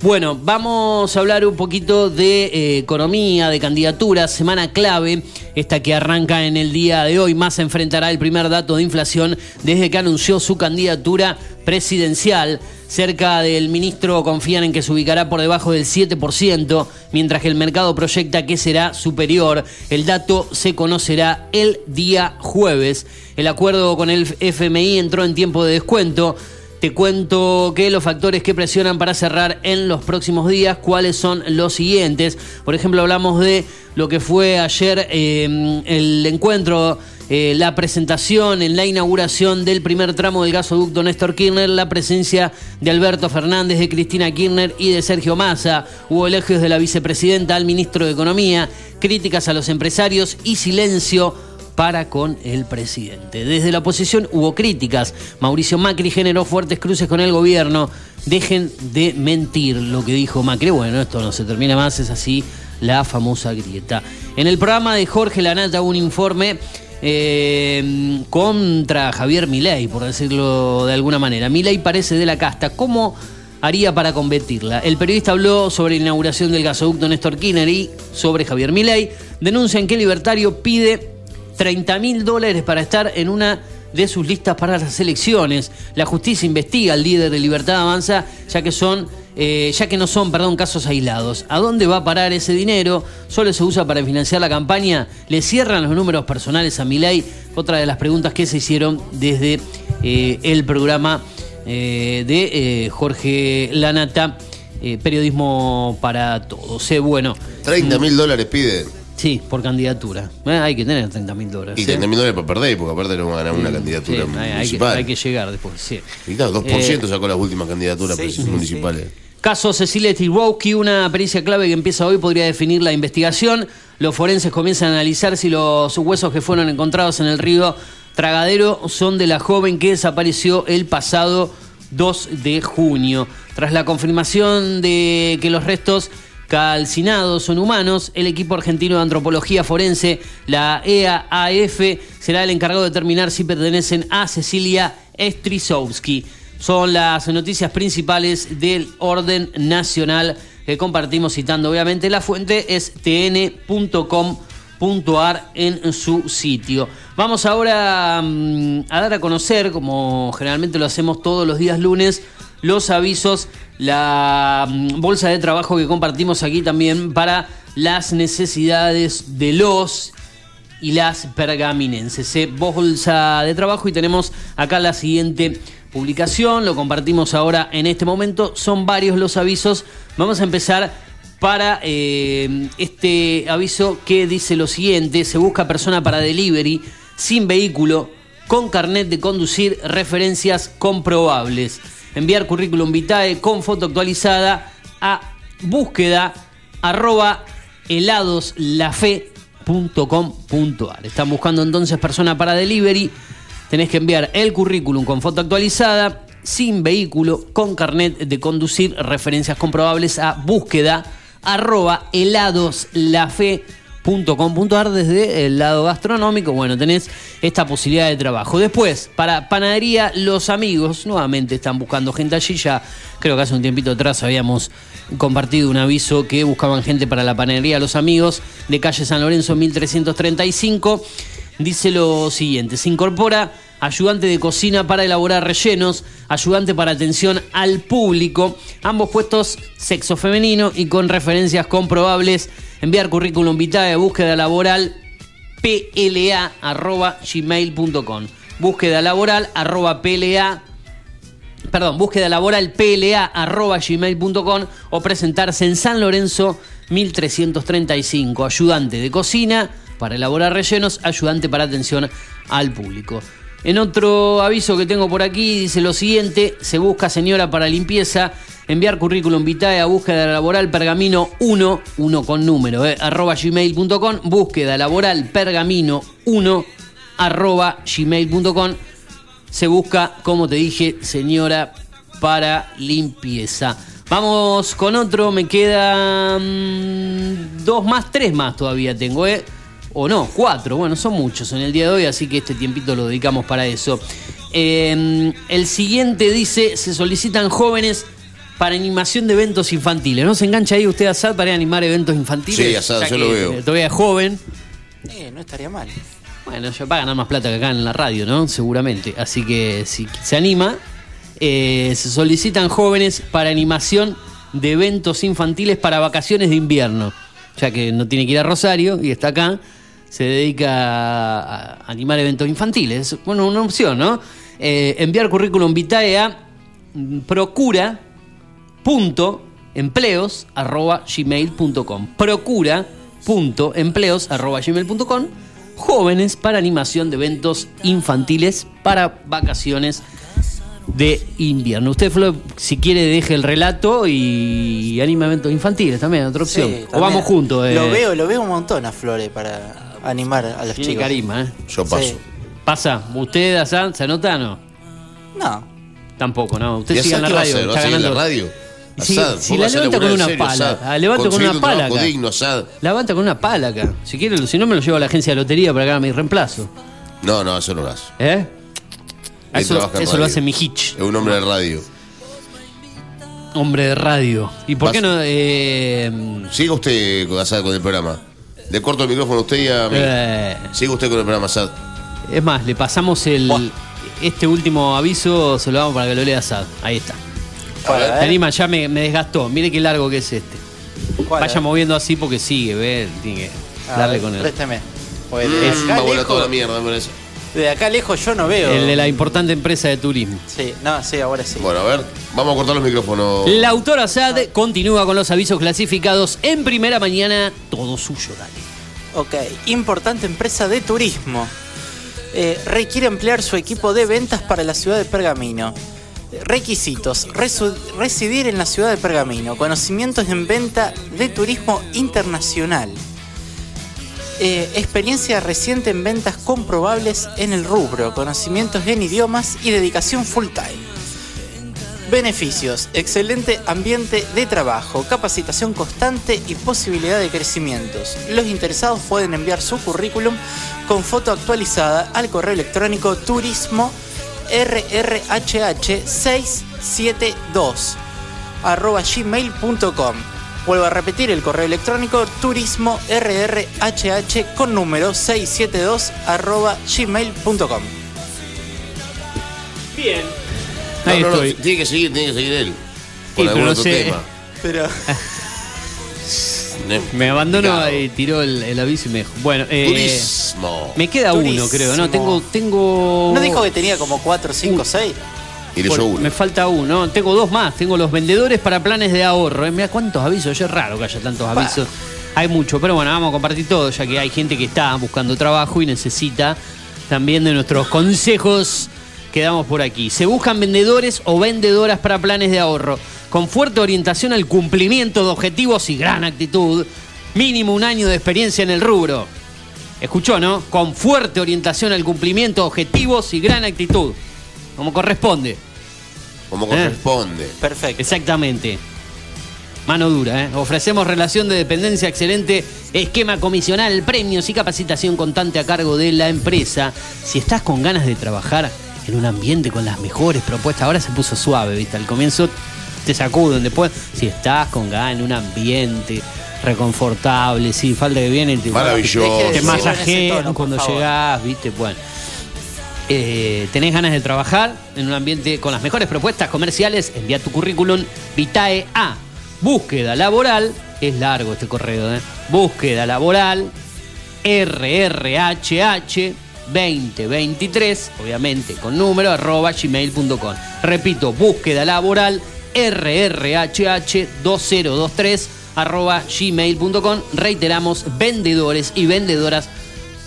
Bueno, vamos a hablar un poquito de eh, economía, de candidaturas, semana clave, esta que arranca en el día de hoy. Más enfrentará el primer dato de inflación desde que anunció su candidatura presidencial. Cerca del ministro confían en que se ubicará por debajo del 7%, mientras que el mercado proyecta que será superior. El dato se conocerá el día jueves. El acuerdo con el FMI entró en tiempo de descuento. Te cuento que los factores que presionan para cerrar en los próximos días, cuáles son los siguientes. Por ejemplo, hablamos de lo que fue ayer eh, el encuentro eh, la presentación en la inauguración del primer tramo del gasoducto Néstor Kirchner, la presencia de Alberto Fernández, de Cristina Kirchner y de Sergio Massa. Hubo elogios de la vicepresidenta al ministro de Economía, críticas a los empresarios y silencio para con el presidente. Desde la oposición hubo críticas. Mauricio Macri generó fuertes cruces con el gobierno. Dejen de mentir lo que dijo Macri. Bueno, esto no se termina más, es así la famosa grieta. En el programa de Jorge Lanata un informe eh, contra Javier Milei, por decirlo de alguna manera. Milei parece de la casta. ¿Cómo haría para combatirla? El periodista habló sobre la inauguración del gasoducto Néstor Kirchner y sobre Javier Milei. Denuncian que el libertario pide 30 mil dólares para estar en una de sus listas para las elecciones. La justicia investiga al líder de Libertad Avanza, ya que son eh, ya que no son, perdón, casos aislados. ¿A dónde va a parar ese dinero? ¿Solo se usa para financiar la campaña? ¿Le cierran los números personales a Milei? Otra de las preguntas que se hicieron desde eh, el programa eh, de Jorge Lanata, Periodismo para Todos. bueno, 30 mil dólares pide. Sí, por candidatura. hay que tener 30 mil dólares. Y 30 mil dólares para perder, porque aparte no va a ganar una candidatura municipal. Hay que, llegar después, sí. Y claro, 2% sacó las últimas candidaturas municipales. Caso Cecilia Tirowski, una pericia clave que empieza hoy podría definir la investigación. Los forenses comienzan a analizar si los huesos que fueron encontrados en el río Tragadero son de la joven que desapareció el pasado 2 de junio. Tras la confirmación de que los restos calcinados son humanos, el equipo argentino de antropología forense, la EAAF, será el encargado de determinar si pertenecen a Cecilia Strisowski. Son las noticias principales del orden nacional que compartimos citando. Obviamente la fuente es tn.com.ar en su sitio. Vamos ahora mm, a dar a conocer, como generalmente lo hacemos todos los días lunes, los avisos, la mm, bolsa de trabajo que compartimos aquí también para las necesidades de los y las pergaminenses. ¿eh? Bolsa de trabajo y tenemos acá la siguiente publicación, lo compartimos ahora en este momento. Son varios los avisos. Vamos a empezar para eh, este aviso que dice lo siguiente, se busca persona para delivery sin vehículo, con carnet de conducir, referencias comprobables. Enviar currículum vitae con foto actualizada a búsqueda arroba heladoslafe.com.ar. Están buscando entonces persona para delivery tenés que enviar el currículum con foto actualizada, sin vehículo, con carnet de conducir, referencias comprobables a búsqueda arroba desde el lado gastronómico. Bueno, tenés esta posibilidad de trabajo. Después, para panadería Los Amigos, nuevamente están buscando gente allí. Ya creo que hace un tiempito atrás habíamos compartido un aviso que buscaban gente para la panadería Los Amigos de calle San Lorenzo 1335 dice lo siguiente, se incorpora ayudante de cocina para elaborar rellenos, ayudante para atención al público, ambos puestos sexo femenino y con referencias comprobables, enviar currículum vitae, búsqueda laboral pla arroba gmail.com búsqueda laboral arroba pla perdón, búsqueda laboral pla arroba gmail.com o presentarse en San Lorenzo 1335, ayudante de cocina, para elaborar rellenos, ayudante para atención al público. En otro aviso que tengo por aquí dice lo siguiente, se busca señora para limpieza, enviar currículum vitae a búsqueda laboral pergamino 1, 1 con número, eh, arroba gmail.com, búsqueda laboral pergamino 1, arroba gmail.com, se busca, como te dije, señora para limpieza. Vamos con otro, me quedan dos más, tres más todavía tengo, ¿eh? O no, cuatro, bueno, son muchos en el día de hoy, así que este tiempito lo dedicamos para eso. Em, el siguiente dice, se solicitan jóvenes para animación de eventos infantiles. ¿No se engancha ahí usted, Asad, para animar eventos infantiles? Sí, Asad, yo lo veo. Todavía es joven. Eh, no estaría mal. Bueno, ya va a ganar más plata que acá en la radio, ¿no? Seguramente. Así que si se anima, eh, se solicitan jóvenes para animación de eventos infantiles para vacaciones de invierno. Ya que no tiene que ir a Rosario y está acá se dedica a animar eventos infantiles. Bueno, una opción, ¿no? Eh, enviar currículum vitae a procura.empleos.gmail.com procura.empleos.gmail.com Jóvenes para animación de eventos infantiles para vacaciones de invierno. Usted, Flo, si quiere, deje el relato y anima eventos infantiles también, otra opción. o vamos juntos. Lo eh. veo, lo veo un montón a Flores para animar a los Tiene chicos. carisma, ¿eh? Yo paso. ¿Pasa? ¿Usted, Asán, se anota o no? No. Tampoco, ¿no? Usted ¿Y sigue en la qué va a radio. hacer? ¿Va a está seguir en la ganando. radio? Si, Asad, si la levanta con una serio, pala, Asad. la levanta con una un pala acá. digno, Asad. La levanta con una pala acá. Si quiere, si no me lo llevo a la agencia de lotería para que haga mi reemplazo. No, no, eso no lo hace. ¿Eh? Él Eso, lo hace mi hitch, Es un hombre de radio. hombre de radio. ¿Y por Vas- qué no? Eh, Siga usted, Asad, con el programa. Le corto el micrófono a usted y a mí. eh, Siga usted con el programa, Asad. Es más, le pasamos el. Buah. Este último aviso se lo damos para que lo lea Sad. Ahí está. Te anima, ya me, me desgastó. Mire qué largo que es este. ¿Cuál, a Vaya ver? moviendo así porque sigue, ve. Tiene que A darle ver, con él. Présteme. Porque Mm, de, va acá a volar toda la mierda, me parece. De acá lejos yo no veo. El de la importante empresa de turismo. Sí, no, sí, ahora sí. Bueno, a ver, vamos a cortar los micrófonos. La autora Sad continúa con los avisos clasificados en primera mañana. Todo suyo, dale. Ok, importante empresa de turismo. Eh, requiere ampliar su equipo de ventas para la ciudad de Pergamino. Requisitos: resu- residir en la ciudad de Pergamino, conocimientos en venta de turismo internacional, Eh, experiencia reciente en ventas comprobables en el rubro, conocimientos en idiomas y dedicación full time. Beneficios: excelente ambiente de trabajo, capacitación constante y posibilidad de crecimientos. Los interesados pueden enviar su currículum con foto actualizada al correo electrónico turismo rrhh672 arroba gmail.com. Vuelvo a repetir el correo electrónico turismo rrhh con número 672 arroba gmail.com. Bien. No, Ahí no, no, estoy. tiene que seguir, tiene que seguir él. Sí, Con algún pero no otro sé. tema. Pero Me abandonó Complicado. y tiró el, el aviso y me dejó. Bueno, eh, Turismo. me queda uno, creo, ¿no? Tengo. tengo ¿no dijo que tenía como 4, 5, 6? Y uno. Me falta uno. Tengo dos más. Tengo los vendedores para planes de ahorro. Mira cuántos avisos. Es raro que haya tantos Pa. avisos. Hay mucho. Pero bueno, vamos a compartir todo, ya que hay gente que está buscando trabajo y necesita también de nuestros consejos que damos por aquí. Se buscan vendedores o vendedoras para planes de ahorro. Con fuerte orientación al cumplimiento de objetivos y gran actitud. Mínimo un año de experiencia en el rubro. Escuchó, ¿no? Con fuerte orientación al cumplimiento de objetivos y gran actitud. Como corresponde. Como Eh. corresponde. Perfecto. Exactamente. Mano dura, ¿eh? Ofrecemos relación de dependencia excelente, esquema comisional, premios y capacitación constante a cargo de la empresa. Si estás con ganas de trabajar en un ambiente con las mejores propuestas, ahora se puso suave, ¿viste? Al comienzo te sacuden, después, si estás con ganas en un ambiente reconfortable, sí, falta que viene, te, Maravilloso. Te masajean cuando favor. llegás, ¿viste? Bueno. Eh, ¿Tenés ganas de trabajar en un ambiente con las mejores propuestas comerciales? Envía tu currículum Vitae a búsqueda laboral. Es largo este correo, ¿eh? Búsqueda laboral RRHH 2023, obviamente con número, arroba gmail.com. Repito, búsqueda laboral RRHH 2023 arroba gmail.com. Reiteramos, vendedores y vendedoras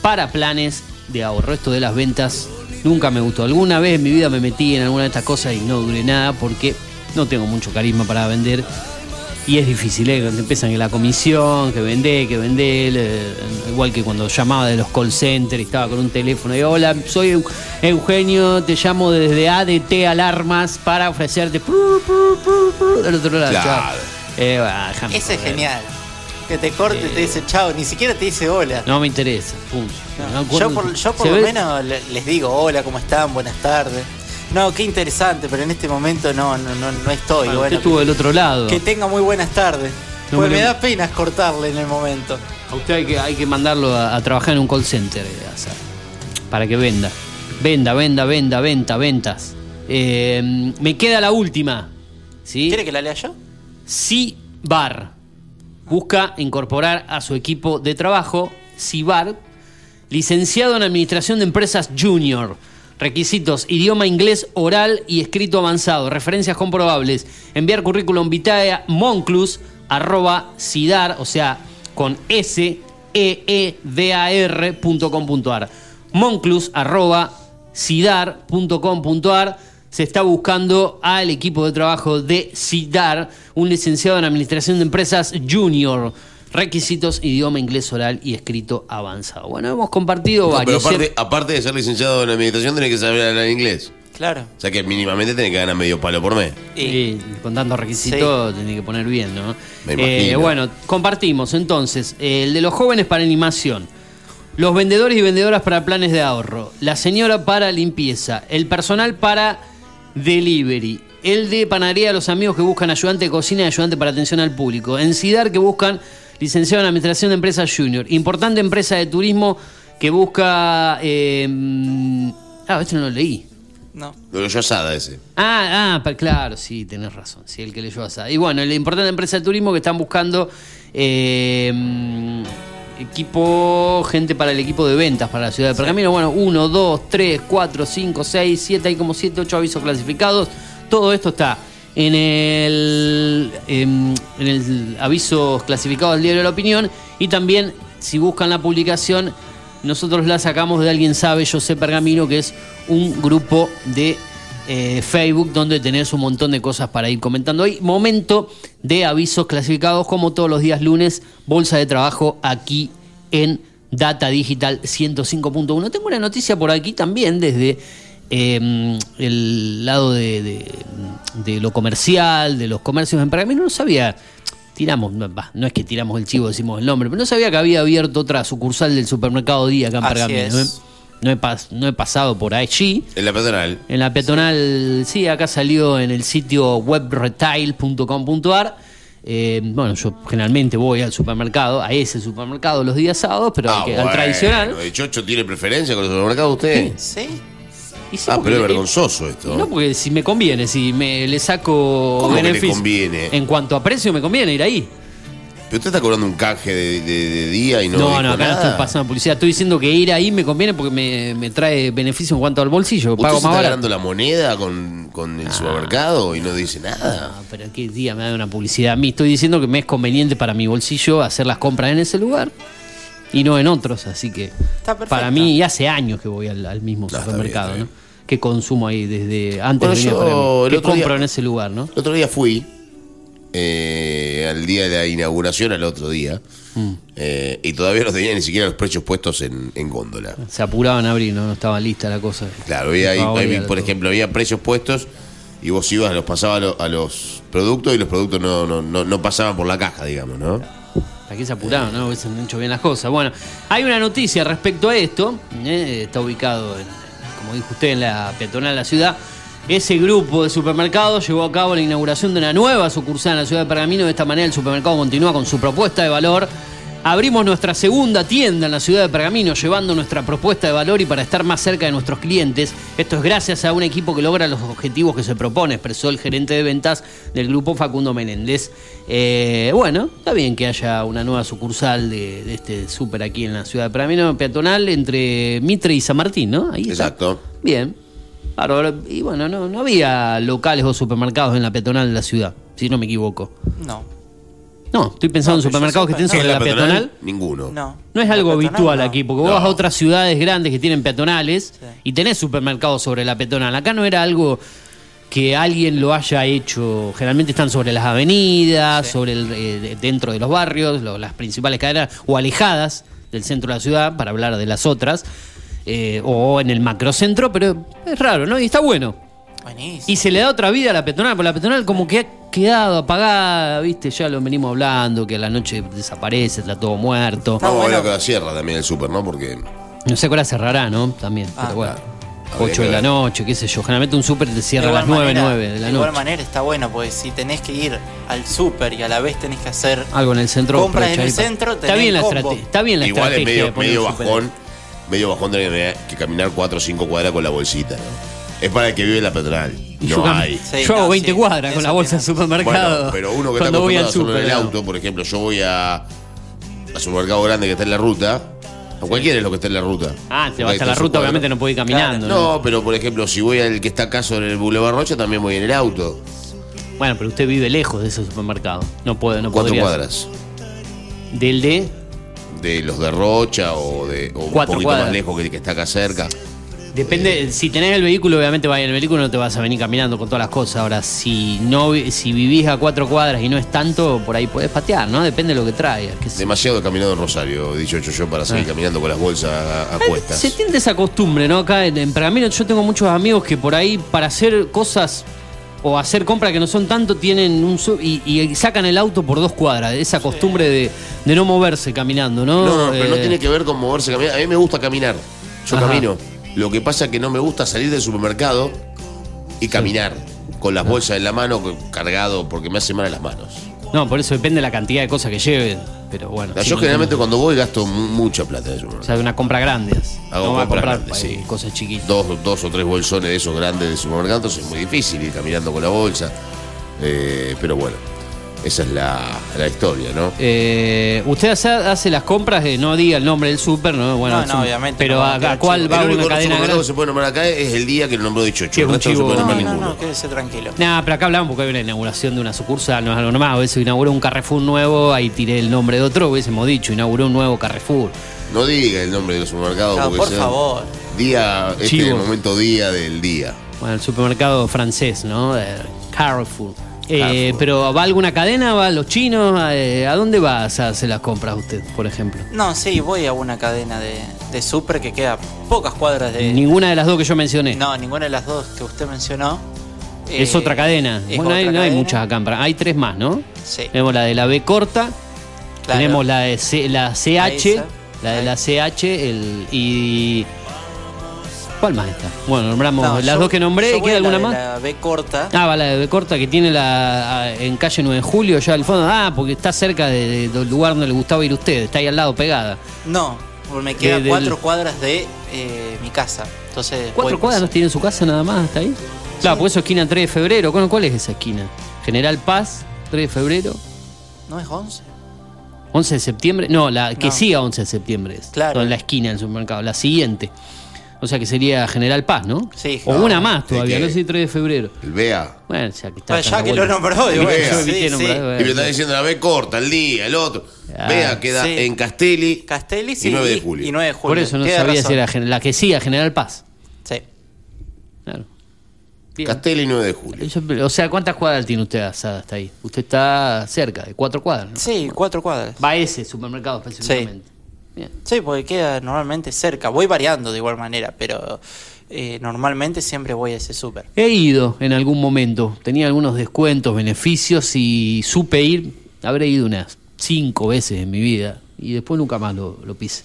para planes de ahorro. Esto de las ventas nunca me gustó. Alguna vez en mi vida me metí en alguna de estas cosas y no duré nada porque no tengo mucho carisma para vender. Y es difícil, ¿eh? Cuando empiezan que la comisión, que vendé, que vendé, igual que cuando llamaba de los call centers y estaba con un teléfono y hola, soy Eu- Eugenio, te llamo desde ADT Alarmas para ofrecerte del otro lado. Claro. Eh, bah, Ese es genial. Que te corte y te dice chao, ni siquiera te dice hola. No me interesa, punto. No, No, yo por, yo por se lo menos le- les digo hola, ¿cómo están? Buenas tardes. No, qué interesante, pero en este momento no, no, no, no estoy. Bueno, bueno, usted estuvo del otro lado. que tenga muy buenas tardes. No, Pues me da pena cortarle en el momento. A usted hay que, hay que mandarlo a, a trabajar en un call center, eh, o sea, para que venda. Venda, venda, venda, venta, ventas. Eh, me queda la última. ¿sí? ¿Quiere que la lea yo? Cibar. Busca incorporar a su equipo de trabajo. Cibar, licenciado en Administración de Empresas Junior. Requisitos: idioma inglés oral y escrito avanzado. Referencias comprobables. Enviar currículum vitae a monclus arroba o sea, con s e e d a r com ar. Monclus arroba sidar.com.ar se está buscando al equipo de trabajo de SIDAR, un licenciado en Administración de Empresas Junior. Requisitos, idioma inglés oral y escrito avanzado. Bueno, hemos compartido No, pero varios. aparte, aparte de ser licenciado en administración, tenés que saber hablar inglés. Claro. O sea que mínimamente tenés que ganar medio palo por mes. Y, Sí, con tantos requisitos tiene que poner bien, ¿no? Me Eh, imagino. bueno, compartimos entonces eh, el de los jóvenes para animación, los vendedores y vendedoras para planes de ahorro, la señora para limpieza, el personal para delivery, el de panadería de los amigos que buscan ayudante de cocina y ayudante para atención al público, en CIDAR que buscan licenciado en administración de empresas junior, importante empresa de turismo que busca... eh, mm, ah, este no lo leí. No. Lo leyó Asada ese. Ah, ah, claro, sí, tenés razón, sí, el que leyó Asada. Y bueno, la importante empresa de turismo que están buscando eh, mm, equipo, gente para el equipo de ventas para la ciudad de Pergamino. Bueno, 1, 2, 3, 4, 5, 6, 7, hay como 7, 8 avisos clasificados. Todo esto está en el, em, en el avisos clasificados del diario de la opinión y también si buscan la publicación nosotros la sacamos de alguien sabe, yo sé Pergamino, que es un grupo de eh, Facebook donde tenés un montón de cosas para ir comentando hoy. Momento de avisos clasificados como todos los días lunes, bolsa de trabajo aquí en Data Digital 105.1. Tengo una noticia por aquí también desde eh, el lado de, de- de lo comercial, de los comercios en Pergamino. No sabía, tiramos, no, no es que tiramos el chivo, decimos el nombre, pero no sabía que había abierto otra sucursal del supermercado Día acá en Así Pergamino. es. No, he pas- no he pasado por allí. En la peatonal. En la peatonal, sí, acá salió en el sitio webretail.com.ar. Eh, bueno, yo generalmente voy al supermercado, a ese supermercado los días sábados, pero Ah, al, que- al bueno, tradicional. ¿De Chocho tiene preferencia con el supermercado usted? ¿Sí? Ah, pero es vergonzoso esto. No, porque si me conviene, si me le saco ¿Cómo que le beneficio. conviene? En cuanto a precio, me conviene ir ahí. Pero usted está cobrando un canje de, de- de día y no. No, dijo no, acá no nada. estoy pasando publicidad. Estoy diciendo que ir ahí me conviene porque me, me trae beneficio en cuanto al bolsillo. ¿Usted Pago se más está barato. ganando la moneda con, con el supermercado y no dice nada? No, pero qué día me da una publicidad. A mí estoy diciendo que me es conveniente para mi bolsillo hacer las compras en ese lugar y no en otros. Así que Está perfecto. para mí, y hace años que voy al, al mismo está supermercado, bien, está ¿no? Que consumo ahí desde antes Bueno, de venir a yo el otro compro día- en ese lugar, ¿no? El otro día fui, eh, al día de la inauguración, al otro día, Mm. eh, y todavía no tenían ni siquiera los precios puestos en, en góndola. Se apuraban a abrir, ¿no? No estaba lista la cosa. Claro, había ahí- por todo. ejemplo, había precios puestos y vos ibas, los pasabas a, lo- a los productos y los productos no, no, no, no pasaban por la caja, digamos, ¿no? Aquí se apuraron, ¿no? Hubiesen hecho bien las cosas. Bueno, hay una noticia respecto a esto. ¿eh? Está ubicado, en, como dijo usted, en la peatonal de la ciudad. Ese grupo de supermercados llevó a cabo la inauguración de una nueva sucursal en la ciudad de Pergamino. De esta manera, el supermercado continúa con su propuesta de valor. Abrimos nuestra segunda tienda en la ciudad de Pergamino, llevando nuestra propuesta de valor y para estar más cerca de nuestros clientes. Esto es gracias a un equipo que logra los objetivos que se propone, expresó el gerente de ventas del grupo Facundo Menéndez. Eh, bueno, está bien que haya una nueva sucursal de, de este súper aquí en la ciudad de Pergamino, peatonal, entre Mitre y San Martín, ¿no? Ahí está. Exacto. Bien. Bárbaro. Y bueno, no, no había locales o supermercados en la peatonal de la ciudad, si no me equivoco. No. No, estoy pensando No, en supermercados que estén sobre la peatonal. Ninguno. No. No es algo peatonal, habitual no. aquí, porque vos No. vas a otras ciudades grandes que tienen peatonales Sí. y tenés supermercados sobre la peatonal. Acá no era algo que alguien lo haya hecho. Generalmente están sobre las avenidas, Sí. sobre el, eh, de- dentro de los barrios, lo- las principales cadenas, o alejadas del centro de la ciudad, para hablar de las otras, eh, o en el macrocentro, pero es raro, ¿no? Y está bueno. Buenísimo. Y se le da otra vida a la peatonal, porque la peatonal como que ha quedado apagada, ¿viste? Ya lo venimos hablando, que a la noche desaparece, está todo muerto. Está bueno. que la cierra también el super, ¿no? Porque No sé cuál cerrará, ¿no? También, Ah, pero bueno. claro. Habría 8 de la noche, qué sé yo. Generalmente un súper te cierra a las igual 9, manera- 9 de la De igual noche. manera está bueno, porque si tenés que ir al súper y a la vez tenés que hacer Algo en el centro. compras en el centro, Está tenés bien la combo. estrategia. Está bien la igual es estrategia. medio, súper. bajón, medio bajón tener que caminar 4 o 5 cuadras con la bolsita, ¿no? Es para el que vive en la yo No hay. Sí, yo hago no, 20 sí, cuadras con la bolsa del supermercado. Bueno, pero uno que está cuando voy acostumbrado al a hacerlo en el auto, por ejemplo, yo voy a al supermercado grande que está en la ruta, a cualquiera es lo que está en la ruta. Ah, te vas a la ruta, cuadra. obviamente no puedo ir caminando. ¿no? No, pero por ejemplo, si voy al que está acá sobre el Boulevard Rocha, también voy en el auto. Bueno, pero usted vive lejos de ese supermercado. No puede, no Cuatro podría. cuadras. Del de. De los de Rocha o de o un Cuatro poquito cuadras. más lejos que que está acá cerca. Depende, si tenés el vehículo, obviamente vas en el vehículo, no te vas a venir caminando con todas las cosas. Ahora, si no si vivís a cuatro cuadras y no es tanto, por ahí podés patear, ¿no? Depende de lo que traigas. qué sé yo. Demasiado he caminado en Rosario, dicho hecho yo, para seguir Ah. caminando con las bolsas a, a cuestas. Se tiende esa costumbre, ¿no? Acá en, en Pergamino yo tengo muchos amigos que por ahí para hacer cosas o hacer compras que no son tanto tienen un sub y, y sacan el auto por dos cuadras. Esa costumbre de, de no moverse caminando, ¿no? No, no, pero no Eh, tiene que ver con moverse, caminar. A mí me gusta caminar. Yo Ajá. camino. Lo que pasa es que no me gusta salir del supermercado y caminar con las bolsas en la mano cargado porque me hace mal a las manos. No, por eso depende de la cantidad de cosas que lleven. Pero bueno. Yo sí, no generalmente tengo- cuando voy gasto mu- mucha plata el O supermercado. sea, de una compra grande. Hago no va a compras comprar grandes, eh, sí. cosas chiquitas. Dos, dos o tres bolsones de esos grandes de supermercado, entonces es muy difícil ir caminando con la bolsa. Eh, pero bueno, esa es la, la historia, ¿no? Eh, usted hace, hace las compras, no diga el nombre del súper, ¿no? Bueno, No, obviamente Pero no, a, cuál chivo. va el una único cadena supermercado grande. que se puede nombrar acá es el día que lo nombró dicho. Que es El un resto no se chivo- puede No, nombrar no, ninguno. no, quédese tranquilo. Nah, pero acá hablamos porque hay una inauguración de una sucursal, no es algo nomás. A veces inauguró un Carrefour nuevo, ahí tiré el nombre de otro, hubiésemos dicho, inauguró un nuevo Carrefour. No diga el nombre de los supermercados. No, porque por sea favor. Día, este es Chivo. el momento día del día. Bueno, el supermercado francés, ¿no? Carrefour. Eh, pero ¿va a alguna cadena? ¿Va a los chinos? Eh, ¿A dónde va a hacer las compras usted, por ejemplo? No, sí, voy a una cadena de, de super que queda pocas cuadras de. Ninguna de las dos que yo mencioné. No, ninguna de las dos que usted mencionó. Es Eh, otra cadena. es Bueno, hay- otra no hay muchas acá. Hay tres más, ¿no? Sí. Tenemos la de la B corta, Claro. tenemos la de C- la CH, la de la CH el, y... ¿Cuál más está? Bueno, nombramos No, las yo- dos que nombré. yo ¿y voy ¿Queda la alguna de más? La B corta. Ah, va la de B corta que tiene la en calle 9 de Julio, ya al fondo. Ah, porque está cerca de- de- del lugar donde le gustaba ir a usted, está ahí al lado pegada. No, porque me queda De- del- cuatro cuadras de eh, mi casa. Entonces. ¿Cuatro cuadras no tiene en su casa nada más hasta ahí? Claro, por eso esquina 3 de febrero. ¿Cuál, cuál es esa esquina? General Paz, 3 de febrero. ¿No es 11? 11 de septiembre. No, la que No. siga 11 de septiembre. Es, Claro. En la esquina del supermercado. La siguiente. O sea que sería General Paz, ¿no? Sí, O no, una más ¿de todavía, no sé si 3 de febrero. El BEA. Bueno, ya que está. Pues ya que lo nombró, bueno. Yo vi sí, sí. nombró, Y me está diciendo la B corta, el día, el otro. Ah, BEA queda sí. en Castelli. Castelli sí, Y 9 de julio. Y 9 de julio. Por eso no Tiene sabía razón. si era la que siga General Paz. Sí. Claro. Bien. Castelli 9 de julio. Yo- o sea, ¿cuántas cuadras tiene usted hasta hasta ahí? Usted está cerca, de cuatro cuadras. ¿no? Sí, cuatro cuadras. Va a ese supermercado específicamente. Bien. Sí, porque queda normalmente cerca. Voy variando de igual manera, pero eh, normalmente siempre voy a ese súper. He ido en algún momento, tenía algunos descuentos, beneficios y supe ir, habré ido unas cinco veces en mi vida y después nunca más lo, lo pise.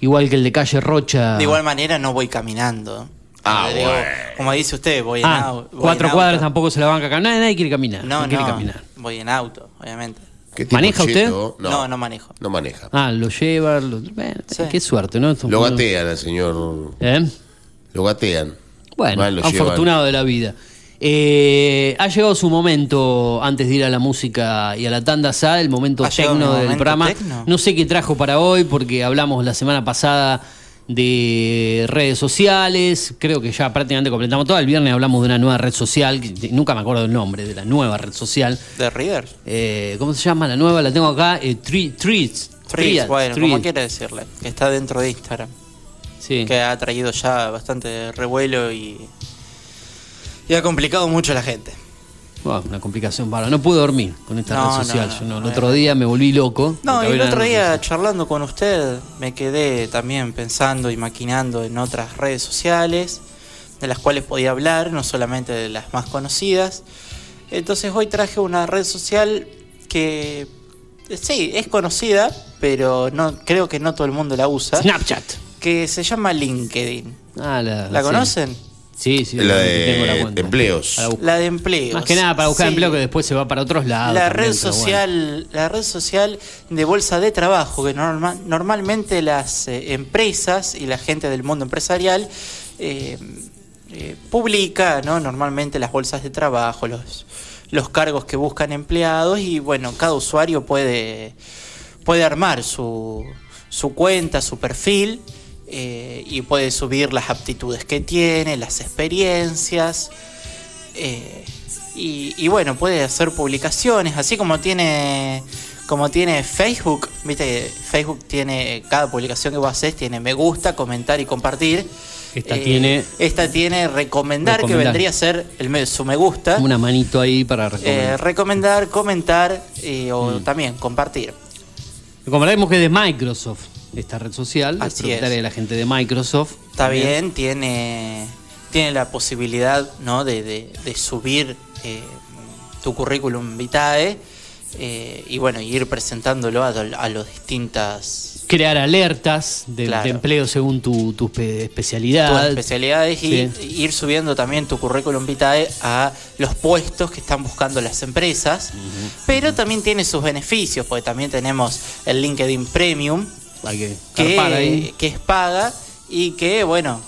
Igual que el de calle Rocha. De igual manera no voy caminando. Ah, Digo, bueno. Como dice usted, voy en, Ah, au- voy cuatro en cuadras auto. tampoco se la banca acá. Nadie, nadie quiere caminar. No, quiere no, caminar. voy en auto, obviamente. ¿Qué tipo ¿Maneja usted? cheto? No, no manejo. No maneja. Ah, lo lleva. lo- bueno, Sí. Qué suerte, ¿no? Lo gatean al señor. ¿Eh? Lo gatean. Bueno, Van, lo llevan. afortunado de la vida. Eh, ha llegado su momento, antes de ir a la música y a la tanda SA, el momento ¿Ha llegado tecno mi del momento programa. tecno? No sé qué trajo para hoy, porque hablamos la semana pasada de redes sociales. Creo que ya prácticamente completamos todo. El viernes hablamos de una nueva red social, que nunca me acuerdo del nombre, de la nueva red social. De Reader. Eh, ¿Cómo se llama la nueva? La tengo acá. Eh, Treats. Triad, bueno, Treat. como quiera decirle. Que está dentro de Instagram. Sí. Que ha traído ya bastante revuelo y. Y ha complicado mucho a la gente. Una complicación para. No pude dormir con esta No, red social. no, Yo no, el otro día me volví loco. No, y el otro día charlando con usted me quedé también pensando y maquinando en otras redes sociales de las cuales podía hablar, no solamente de las más conocidas. Entonces hoy traje una red social que sí, es conocida, pero no creo que no todo el mundo la usa, Snapchat. que se llama LinkedIn. Ah, la, ¿La sí. conocen? Sí, sí. La tengo la de empleos. La de empleo. Más que nada para buscar Sí. empleo que después se va para otros lados. la también, red bueno. social la red social de bolsa de trabajo que norma- normalmente las eh, empresas y la gente del mundo empresarial eh, eh, publica no normalmente las bolsas de trabajo los los cargos que buscan empleados y bueno cada usuario puede puede armar su su cuenta su perfil eh, y puede subir las aptitudes que tiene las experiencias eh, y, y bueno, puede hacer publicaciones, así como tiene como tiene Facebook, viste que Facebook tiene cada publicación que vos haces tiene me gusta, comentar y compartir. Eh, Esta tiene- esta tiene recomendar, que vendría a ser el su me gusta. Una manito ahí para Eh, recomendar. recomendar, comentar eh, o Mm. también compartir. Recomendamos que es de Microsoft esta red social. es Así propietaria es. de la gente de Microsoft. Está También. bien, tiene, tiene la posibilidad ¿no? de, de- de subir eh, tu currículum vitae eh, y bueno, ir presentándolo a, a los distintas Crear alertas de, Claro. de empleo según tu, tu espe- tus especialidad. especialidades y ir subiendo también tu currículum vitae a los puestos que están buscando las empresas. Pero también tiene sus beneficios, porque también tenemos el LinkedIn Premium, Hay que que, ahí. que es paga y que, bueno,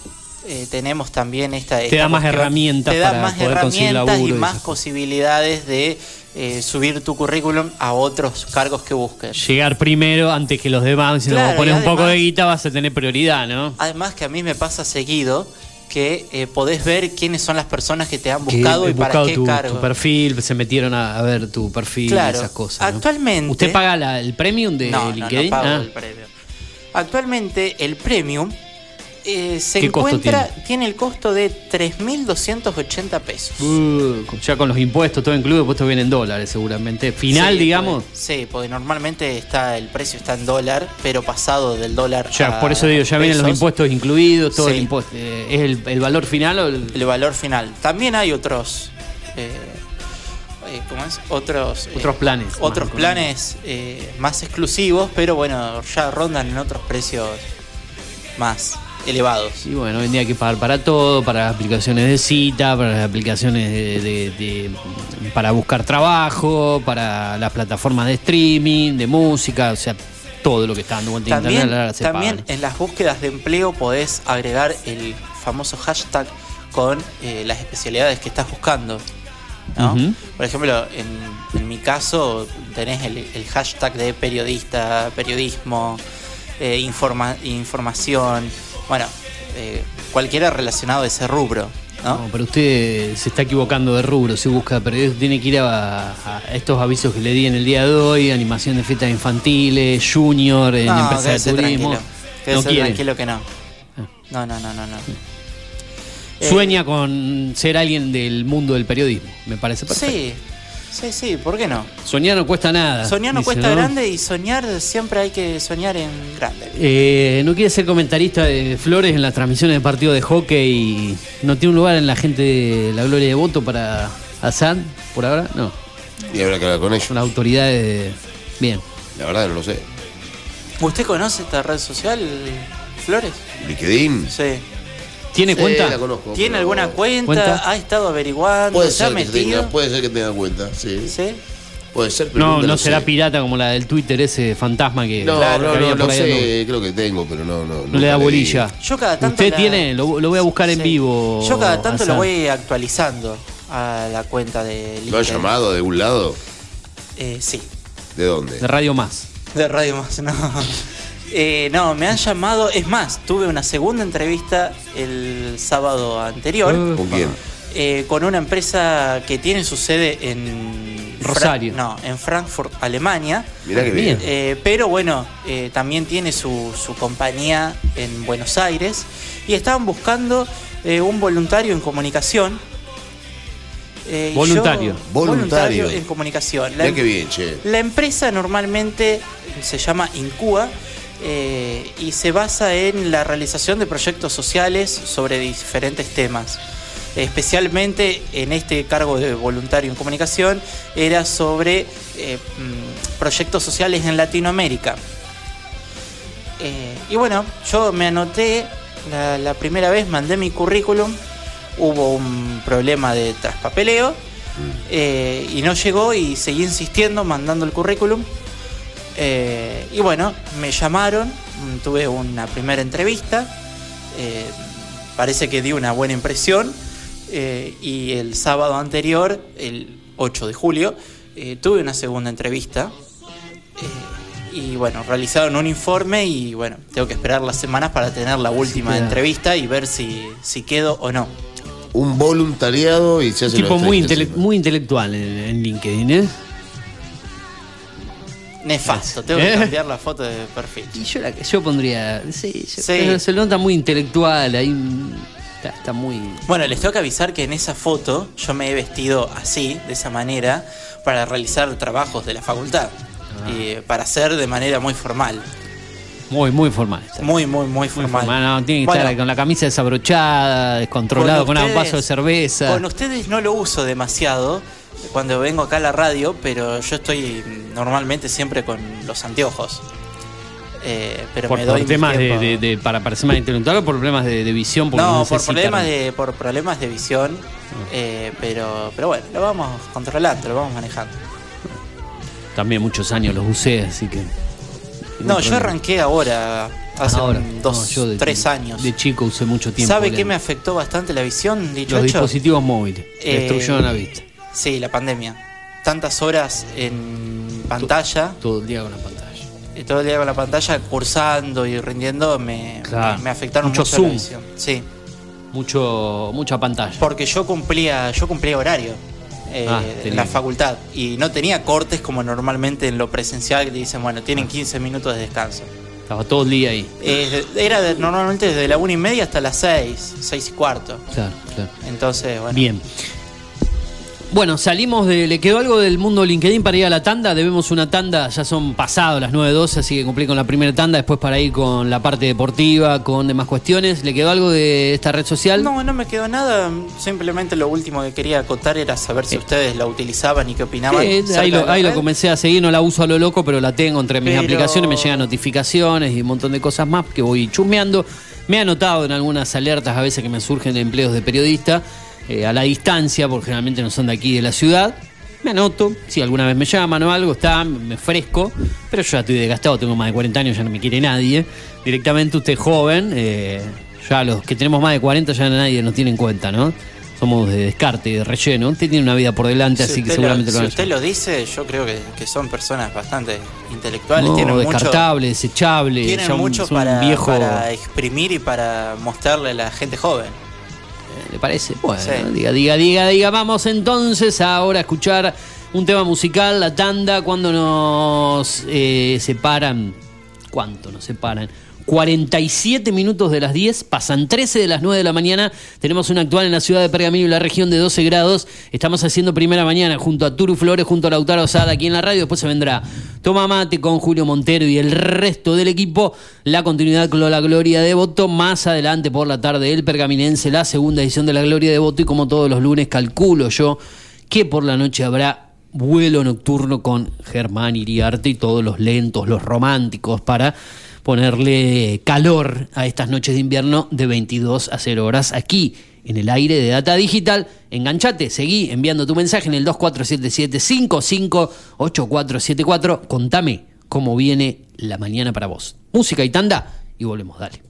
eh, tenemos también esta... Te esta da más herramientas Te da para más poder conseguir herramientas laburo y más posibilidades de eh, subir tu currículum a otros cargos que busques. Llegar primero antes que los demás. Si Claro, no pones un poco de guita vas a tener prioridad, ¿no? Además que a mí me pasa seguido que eh, podés ver quiénes son las personas que te han Que buscado he y para qué tu, cargo. tu perfil, se metieron a, a ver tu perfil Claro, esas cosas. ¿no? actualmente- ¿Usted paga la- el premium de no, no, LinkedIn? no pago Ah. el premium. Actualmente el premium eh, se ¿Qué costo encuentra, tiene? el costo de 3.280 pesos. Uh, ya con los impuestos todo incluido, puesto viene en dólares seguramente. Final, Sí, digamos. pues, sí, porque normalmente está el precio está en dólar, pero pasado del dólar Ya, a por eso digo, ya vienen los impuestos incluidos, todo Sí. el impuesto. Eh, ¿Es el, el valor final o el- El valor final. También hay otros... eh, eh, ¿Cómo es? Otros... eh, Otros planes más Otros económicos. planes eh, más exclusivos, pero bueno, ya rondan en otros precios más elevados. Y bueno, hoy en día hay que pagar para todo, para las aplicaciones de cita, para las aplicaciones de, de- de- para buscar trabajo, para las plataformas de streaming, de música, o sea, todo lo que está dando vuelta También, internet se también paga. en las búsquedas de empleo podés agregar el famoso hashtag con eh, las especialidades que estás buscando. Por ejemplo, en, en mi caso tenés el, el hashtag de periodista, periodismo, eh, informa- información, bueno, eh, cualquiera relacionado a ese rubro. ¿no? No, pero usted se está equivocando de rubro, si busca periodismo, tiene que ir a, a estos avisos que le di en el día de hoy, animación de fiestas infantiles, junior, en No, empresa de turismo. tranquilo. Quédese No tranquilo que no. No, no, no, no, no. Eh, Sueña con ser alguien del mundo del periodismo, me parece perfecto. Sí, sí, sí, ¿por qué no? Soñar no cuesta nada. Soñar no dice, cuesta grande y soñar siempre hay que soñar en grande. Eh, no quiere ser comentarista de Flores en las transmisiones de partido de hockey y no tiene un lugar en la gente de la gloria de voto para Hassan por ahora. No, Y habrá que hablar con ellos. son las autoridades. de- Bien. La verdad no lo sé. ¿Usted conoce esta red social, Flores? LinkedIn. Sí. ¿Tiene Sí, cuenta? la conozco, ¿Tiene pero- alguna cuenta? ¿Cuenta? ¿Ha estado averiguando? Puede ¿Se ha ser, que tenga, puede ser que tenga cuenta, sí. ¿Sí? Puede ser, pero No, no será sé. pirata como la del Twitter, ese fantasma que. No, Claro, no, que había no, no por ahí sé, creo que tengo, pero no, no. No le da bolilla. Yo cada tanto ¿Usted la- tiene? Lo, lo voy a buscar en Sí. vivo. Yo cada tanto lo voy actualizando a la cuenta de LinkedIn. ¿Lo han llamado de algún lado? Eh, sí. ¿De dónde? De Radio Más. De Radio Más, no. Eh, no, me han llamado. Es más, tuve una segunda entrevista el sábado anterior. ¿Con quién? eh, con una empresa que tiene su sede en Fra- Rosario. no, en Frankfurt, Alemania. Mirá que Bien. Eh, pero bueno, eh, también tiene su, su compañía en Buenos Aires y estaban buscando eh, un voluntario en comunicación. Eh, Voluntario. yo- Voluntario. en comunicación. La Mirá em- que bien, che. la empresa normalmente se llama Incua eh, y se basa en la realización de proyectos sociales sobre diferentes temas. Especialmente en este cargo de voluntario en comunicación era sobre eh, mm, proyectos sociales en Latinoamérica. Eh, y bueno, yo me anoté la, la primera vez, mandé mi currículum, hubo un problema de traspapeleo eh, y no llegó y seguí insistiendo mandando el currículum. Eh, y bueno, me llamaron, mm, tuve una primera entrevista, eh, parece que di una buena impresión eh, y el sábado anterior, el 8 de julio, eh, tuve una segunda entrevista. eh, y bueno, realizaron un informe y bueno, tengo que esperar las semanas para tener la última entrevista y ver si, si quedo o no. Un voluntariado y se hace Tipo muy, tres, intele- muy intelectual en, en LinkedIn, ¿eh? Nefasto, tengo que ¿Eh? cambiar la foto de perfil. Y yo, la, yo pondría. Sí, yo- Sí. se nota muy intelectual, ahí. Está, está muy. Bueno, les tengo que avisar que en esa foto yo me he vestido así, de esa manera, para realizar trabajos de la facultad. Ah. Y para hacer de manera muy formal. Muy, muy formal. Muy, muy, muy Muy formal. formal, no, tiene que Bueno, estar con la camisa desabrochada, descontrolado, con, un ustedes- vaso de cerveza. Con ustedes no lo uso demasiado, cuando vengo acá a la radio, pero yo estoy normalmente siempre con los anteojos. Eh, pero por, me doy por temas de, de- de- para parecer más intelectual o por problemas de, de visión. porque No, por problemas de, por problemas de visión, eh, pero, pero bueno, lo vamos controlando, lo vamos manejando. También muchos años los usé, así que. No, yo arranqué ahora, hace Ahora, un- dos, no, yo de- tres años. De chico usé mucho tiempo. ¿Sabe qué me afectó bastante la visión, dicho Los hecho? dispositivos móviles. Eh, Destruyeron la vista. Sí, la pandemia. Tantas horas en pantalla, Todo el día con la pantalla. y todo el día con la pantalla, cursando y rindiendo, me, Claro. me, me afectaron Mucho mucho, zoom. la visión. Sí, Mucho, mucha pantalla. porque yo cumplía, yo cumplía horario. eh, Ah, en la facultad y no tenía cortes como normalmente en lo presencial que te dicen bueno tienen 15 minutos de descanso Estaba todo el día ahí. Eh, era de- normalmente desde la una y media hasta las 6 6 y cuarto Claro, claro. entonces bueno Bien. Bueno, salimos de. ¿Le quedó algo del mundo LinkedIn para ir a la tanda? Debemos una tanda, ya son pasados las 9.12, así que cumplí con la primera tanda, después para ir con la parte deportiva, con demás cuestiones. ¿Le quedó algo de esta red social? No, no me quedó nada. Simplemente lo último que quería acotar era saber si ustedes la utilizaban y qué opinaban. Eh, ahí lo, ahí lo comencé a seguir, no la uso a lo loco, pero la tengo entre mis Pero- aplicaciones, me llegan notificaciones y un montón de cosas más que voy chusmeando. Me he anotado en algunas alertas a veces que me surgen de empleos de periodista, eh, a la distancia, porque generalmente no son de aquí de la ciudad. Me anoto, si alguna vez me llaman o algo, está, me fresco, pero yo ya estoy desgastado, tengo más de 40 años, ya no me quiere nadie. Directamente usted es joven, eh, ya los que tenemos más de 40 ya nadie nos tiene en cuenta, ¿no? Somos de descarte de relleno. Usted tiene una vida por delante, Si así que seguramente lo, lo si usted lo dice, yo creo que, que son personas bastante intelectuales. No, tienen descartable, desechable. tienen mucho para, viejo. para exprimir y para mostrarle a la gente joven. ¿Le parece? Bueno, Sí. diga, diga, diga, diga. Vamos entonces ahora a escuchar un tema musical, la tanda, cuando nos eh, separan. ¿Cuánto nos separan? 47 minutos de las 10, pasan 13 de las 9 de la mañana. Tenemos un actual en la ciudad de Pergamino y la región de 12 grados. Estamos haciendo primera mañana junto a Turu Flores, junto a Lautaro Osada aquí en la radio. Después se vendrá Toma Mate con Julio Montero y el resto del equipo. La continuidad con la Gloria de Voto. Más adelante por la tarde, el Pergaminense, la segunda edición de la Gloria de Voto. Y como todos los lunes, calculo yo que por la noche habrá vuelo nocturno con Germán Iriarte y todos los lentos, los románticos, para ponerle calor a estas noches de invierno de 22 a 0 horas aquí en el aire de Data Digital. Enganchate, seguí enviando tu mensaje en el 2477-558474. Contame cómo viene la mañana para vos. Música y tanda y volvemos, dale.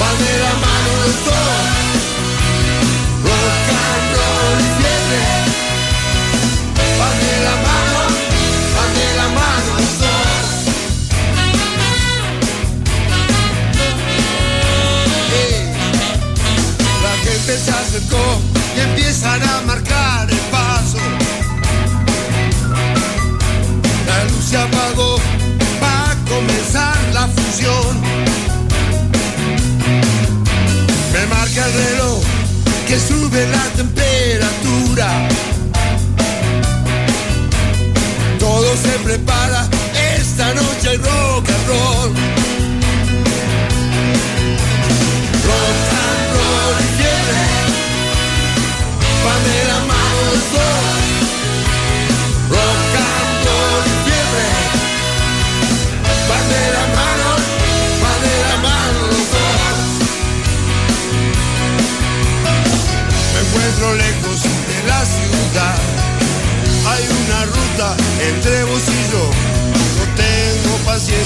La mano los dos. Rock and roll y fiebre la mano, la mano dos. Hey. La gente se acercó y empiezan a marcar el paso. La luz se apagó, va a comenzar la función. Marca el reloj que sube la temperatura. Todo se prepara, esta noche hay rock and roll.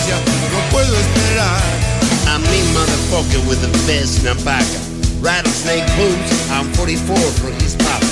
Paciencia, no puedo esperar I'm me motherfucker with the fist and back. Rattlesnake boots, I'm 44 for his pop.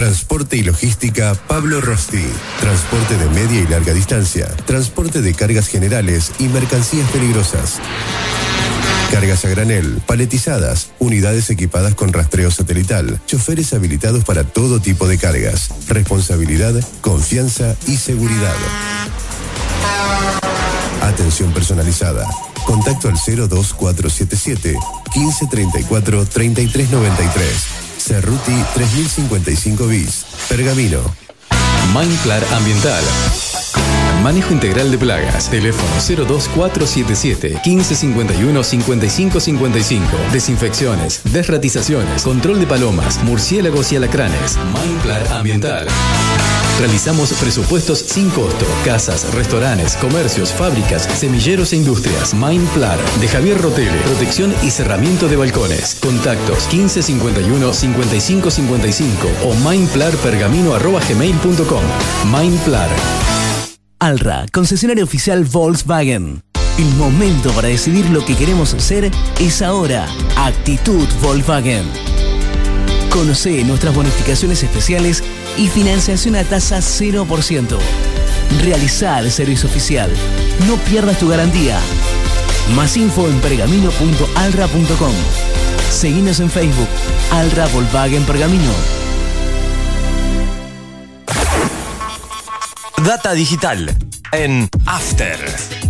Transporte y logística Pablo Rosti. Transporte de media y larga distancia. Transporte de cargas generales y mercancías peligrosas. Cargas a granel, paletizadas, unidades equipadas con rastreo satelital, choferes habilitados para todo tipo de cargas. Responsabilidad, confianza y seguridad. Atención personalizada. Contacto al 02477 1534 3393. Cerruti 3055 bis. Pergamino. Mindclar Ambiental. Manejo integral de plagas. Teléfono 02477 1551 5555. Desinfecciones, desratizaciones, control de palomas, murciélagos y alacranes. Mindclar Ambiental. Realizamos presupuestos sin costo. Casas, restaurantes, comercios, fábricas, semilleros e industrias. Mindplar de Javier Rotele. Protección y cerramiento de balcones. Contactos 1551 5555 o mindplarpergamino.gmail.com. Mindplar. Alra, concesionario oficial Volkswagen. El momento para decidir lo que queremos hacer es ahora. Actitud Volkswagen. Conoce nuestras bonificaciones especiales y financiación a tasa 0%. Realiza el servicio oficial. No pierdas tu garantía. Más info en pergamino.alra.com. Seguinos en Facebook. Alra Volkswagen Pergamino. Data digital en After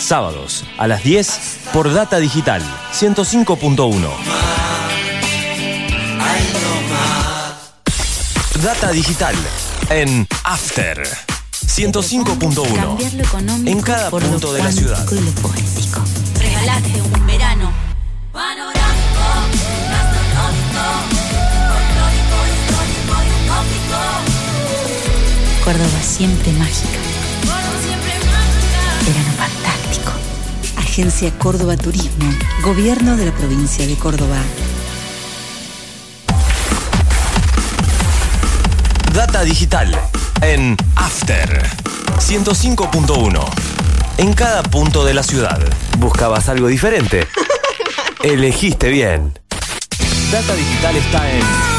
Sábados a las 10 por Data Digital 105.1. Data Digital en After 105.1 en cada punto de la ciudad. Regalate un verano. Córdoba siempre mágica. Verano. Agencia Córdoba Turismo. Gobierno de la provincia de Córdoba. Data Digital en After 105.1 en cada punto de la ciudad. ¿Buscabas algo diferente? Elegiste bien. Data Digital está en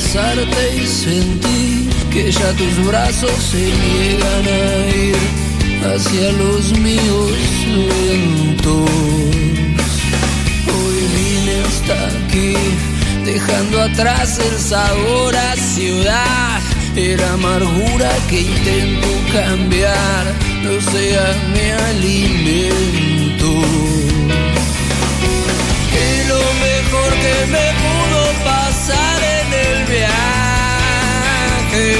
abrazarte y sentir que ya tus brazos se niegan a ir hacia los míos lentos. Hoy vine hasta aquí dejando atrás el sabor a ciudad era amargura que intento cambiar, no sea mi alimento. Viaje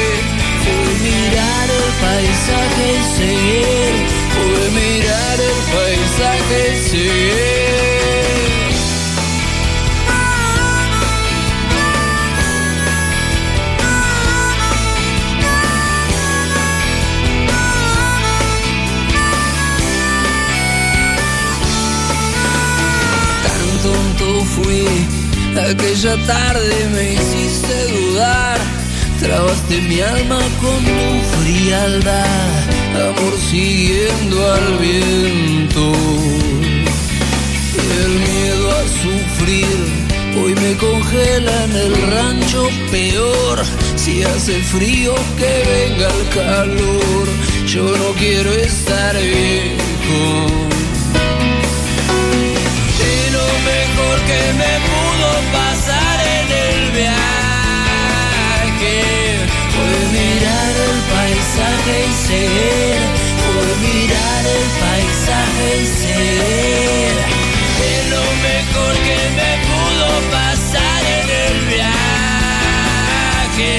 fue mirar el paisaje y seguir, fue mirar el paisaje y seguir. Fui, aquella tarde me hiciste dudar, trabaste mi alma con tu frialdad, amor siguiendo al viento. El miedo a sufrir hoy me congela en el rancho peor. Si hace frío que venga el calor, yo no quiero estar viejo. Y lo mejor que me fue mirar el paisaje y seguir. Y lo mejor que me pudo pasar en el viaje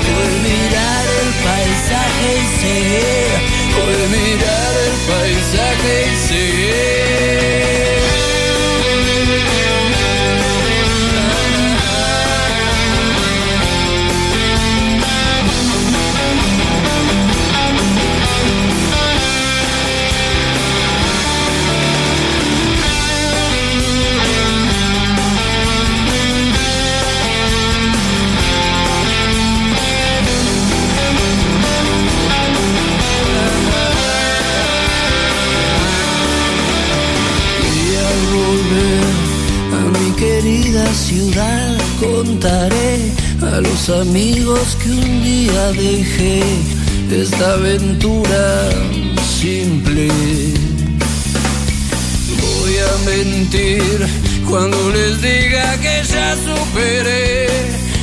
fue mirar el paisaje y seguir, a los amigos que un día dejé esta aventura simple. Voy a mentir cuando les diga que ya superé,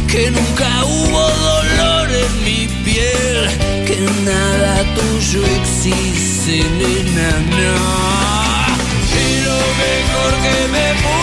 que nunca hubo dolor en mi piel, que nada tuyo existe, nena, no. Y lo mejor que me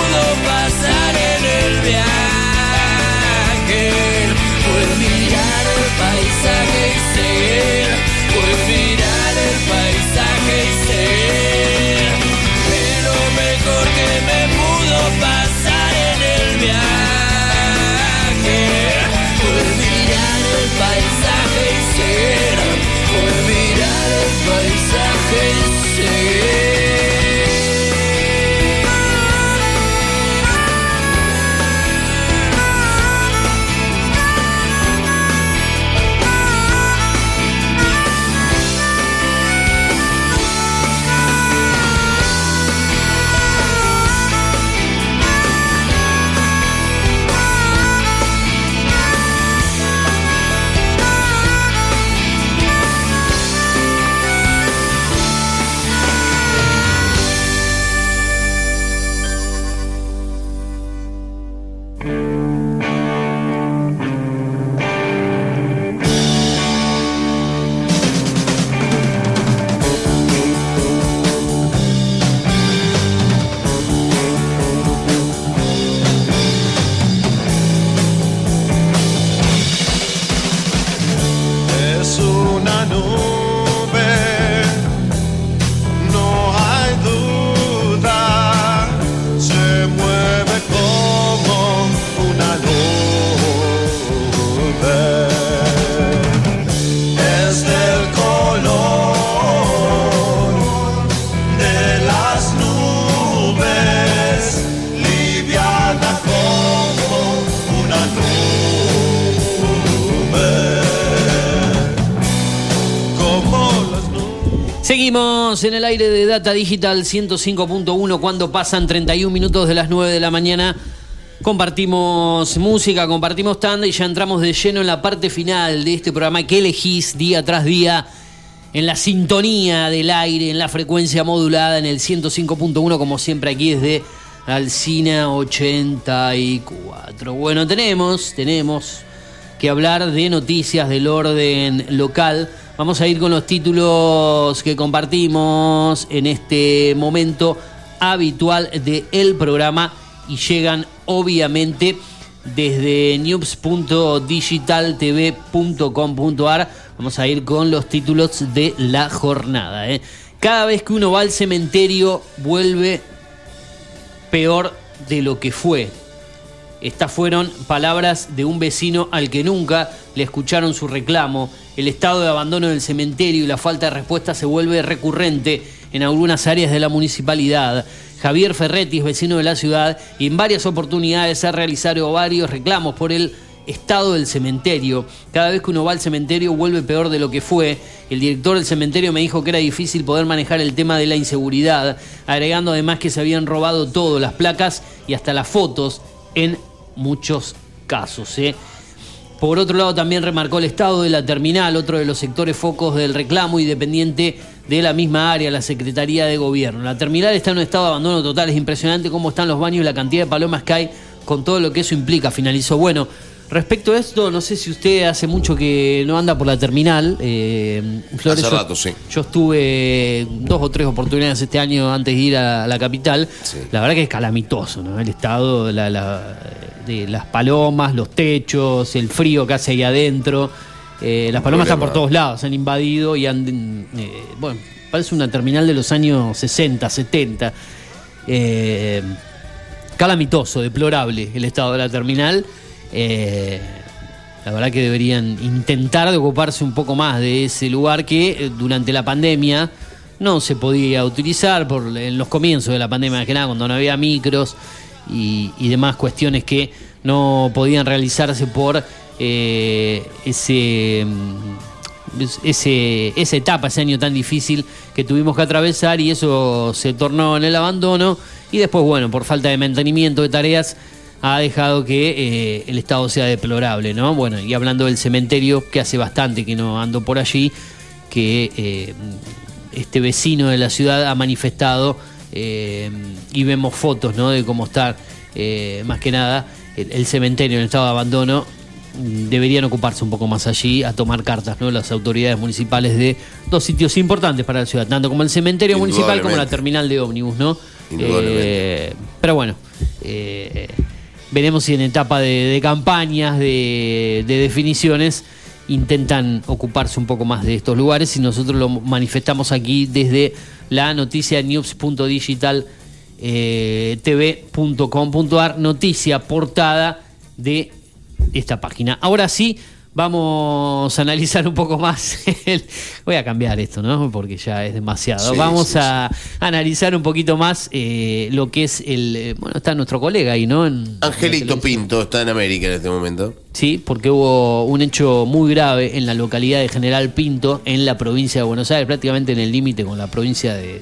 de Data Digital 105.1 cuando pasan 31 minutos de las 9 de la mañana. Compartimos música, compartimos tanda y ya entramos de lleno en la parte final de este programa que elegís día tras día en la sintonía del aire, en la frecuencia modulada, en el 105.1 como siempre aquí desde Alcina 84. Bueno, tenemos, tenemos que hablar de noticias del orden local. Vamos a ir con los títulos que compartimos en este momento habitual del el programa y llegan obviamente desde news.digitaltv.com.ar. Vamos a ir con los títulos de la jornada. ¿eh? Cada vez que uno va al cementerio vuelve peor de lo que fue. Estas fueron palabras de un vecino al que nunca le escucharon su reclamo. El estado de abandono del cementerio y la falta de respuesta se vuelve recurrente en algunas áreas de la municipalidad. Javier Ferretti es vecino de la ciudad y en varias oportunidades ha realizado varios reclamos por el estado del cementerio. Cada vez que uno va al cementerio vuelve peor de lo que fue. El director del cementerio me dijo que era difícil poder manejar el tema de la inseguridad, agregando además que se habían robado todo, las placas y hasta las fotos en muchos casos. ¿eh? Por otro lado, también remarcó el estado de la terminal, otro de los sectores focos del reclamo y dependiente de la misma área, la Secretaría de Gobierno. La terminal está en un estado de abandono total, es impresionante cómo están los baños y la cantidad de palomas que hay con todo lo que eso implica. Finalizó. Bueno, respecto a esto, no sé si usted hace mucho que no anda por la terminal. Eh, Flores, Hace yo- rato, sí. Yo estuve dos o tres oportunidades este año antes de ir a la capital. La verdad que es calamitoso, ¿no? El estado la- la- de las palomas, los techos, el frío que hace ahí adentro. Eh, las palomas están por todos lados, han invadido y han. eh, bueno, parece una terminal de los años 60, 70. Eh, calamitoso, deplorable el estado de la terminal. La verdad que deberían intentar de ocuparse un poco más de ese lugar que durante la pandemia no se podía utilizar por en los comienzos de la pandemia, que nada cuando no había micros y, y demás cuestiones que no podían realizarse por eh, ese mm, ese, esa etapa, ese año tan difícil que tuvimos que atravesar y eso se tornó en el abandono y después, bueno, por falta de mantenimiento de tareas ha dejado que eh, el estado sea deplorable, ¿no? Bueno, y hablando del cementerio, que hace bastante que no ando por allí, que eh, este vecino de la ciudad ha manifestado eh, y vemos fotos, ¿no? De cómo está, eh, más que nada, el, el cementerio en estado de abandono mm, deberían ocuparse un poco más allí a tomar cartas, ¿no? Las autoridades municipales de dos sitios importantes para la ciudad, tanto como el cementerio municipal como la terminal de ómnibus, ¿no? Eh, pero bueno, veremos si en etapa de, de campañas, de, de definiciones, intentan ocuparse un poco más de estos lugares y nosotros lo manifestamos aquí desde la noticia news.digital eh, tv.com.ar, noticia portada de esta página. Ahora sí, vamos a analizar un poco más. el- voy a cambiar esto, ¿no? Porque ya es demasiado. Sí, vamos sí, a analizar un poquito más eh, lo que es el. eh, bueno, está nuestro colega ahí, ¿no? En- Angelito Pinto está en América en este momento. Sí, porque hubo un hecho muy grave en la localidad de General Pinto, en la provincia de Buenos Aires, prácticamente en el límite con la provincia de,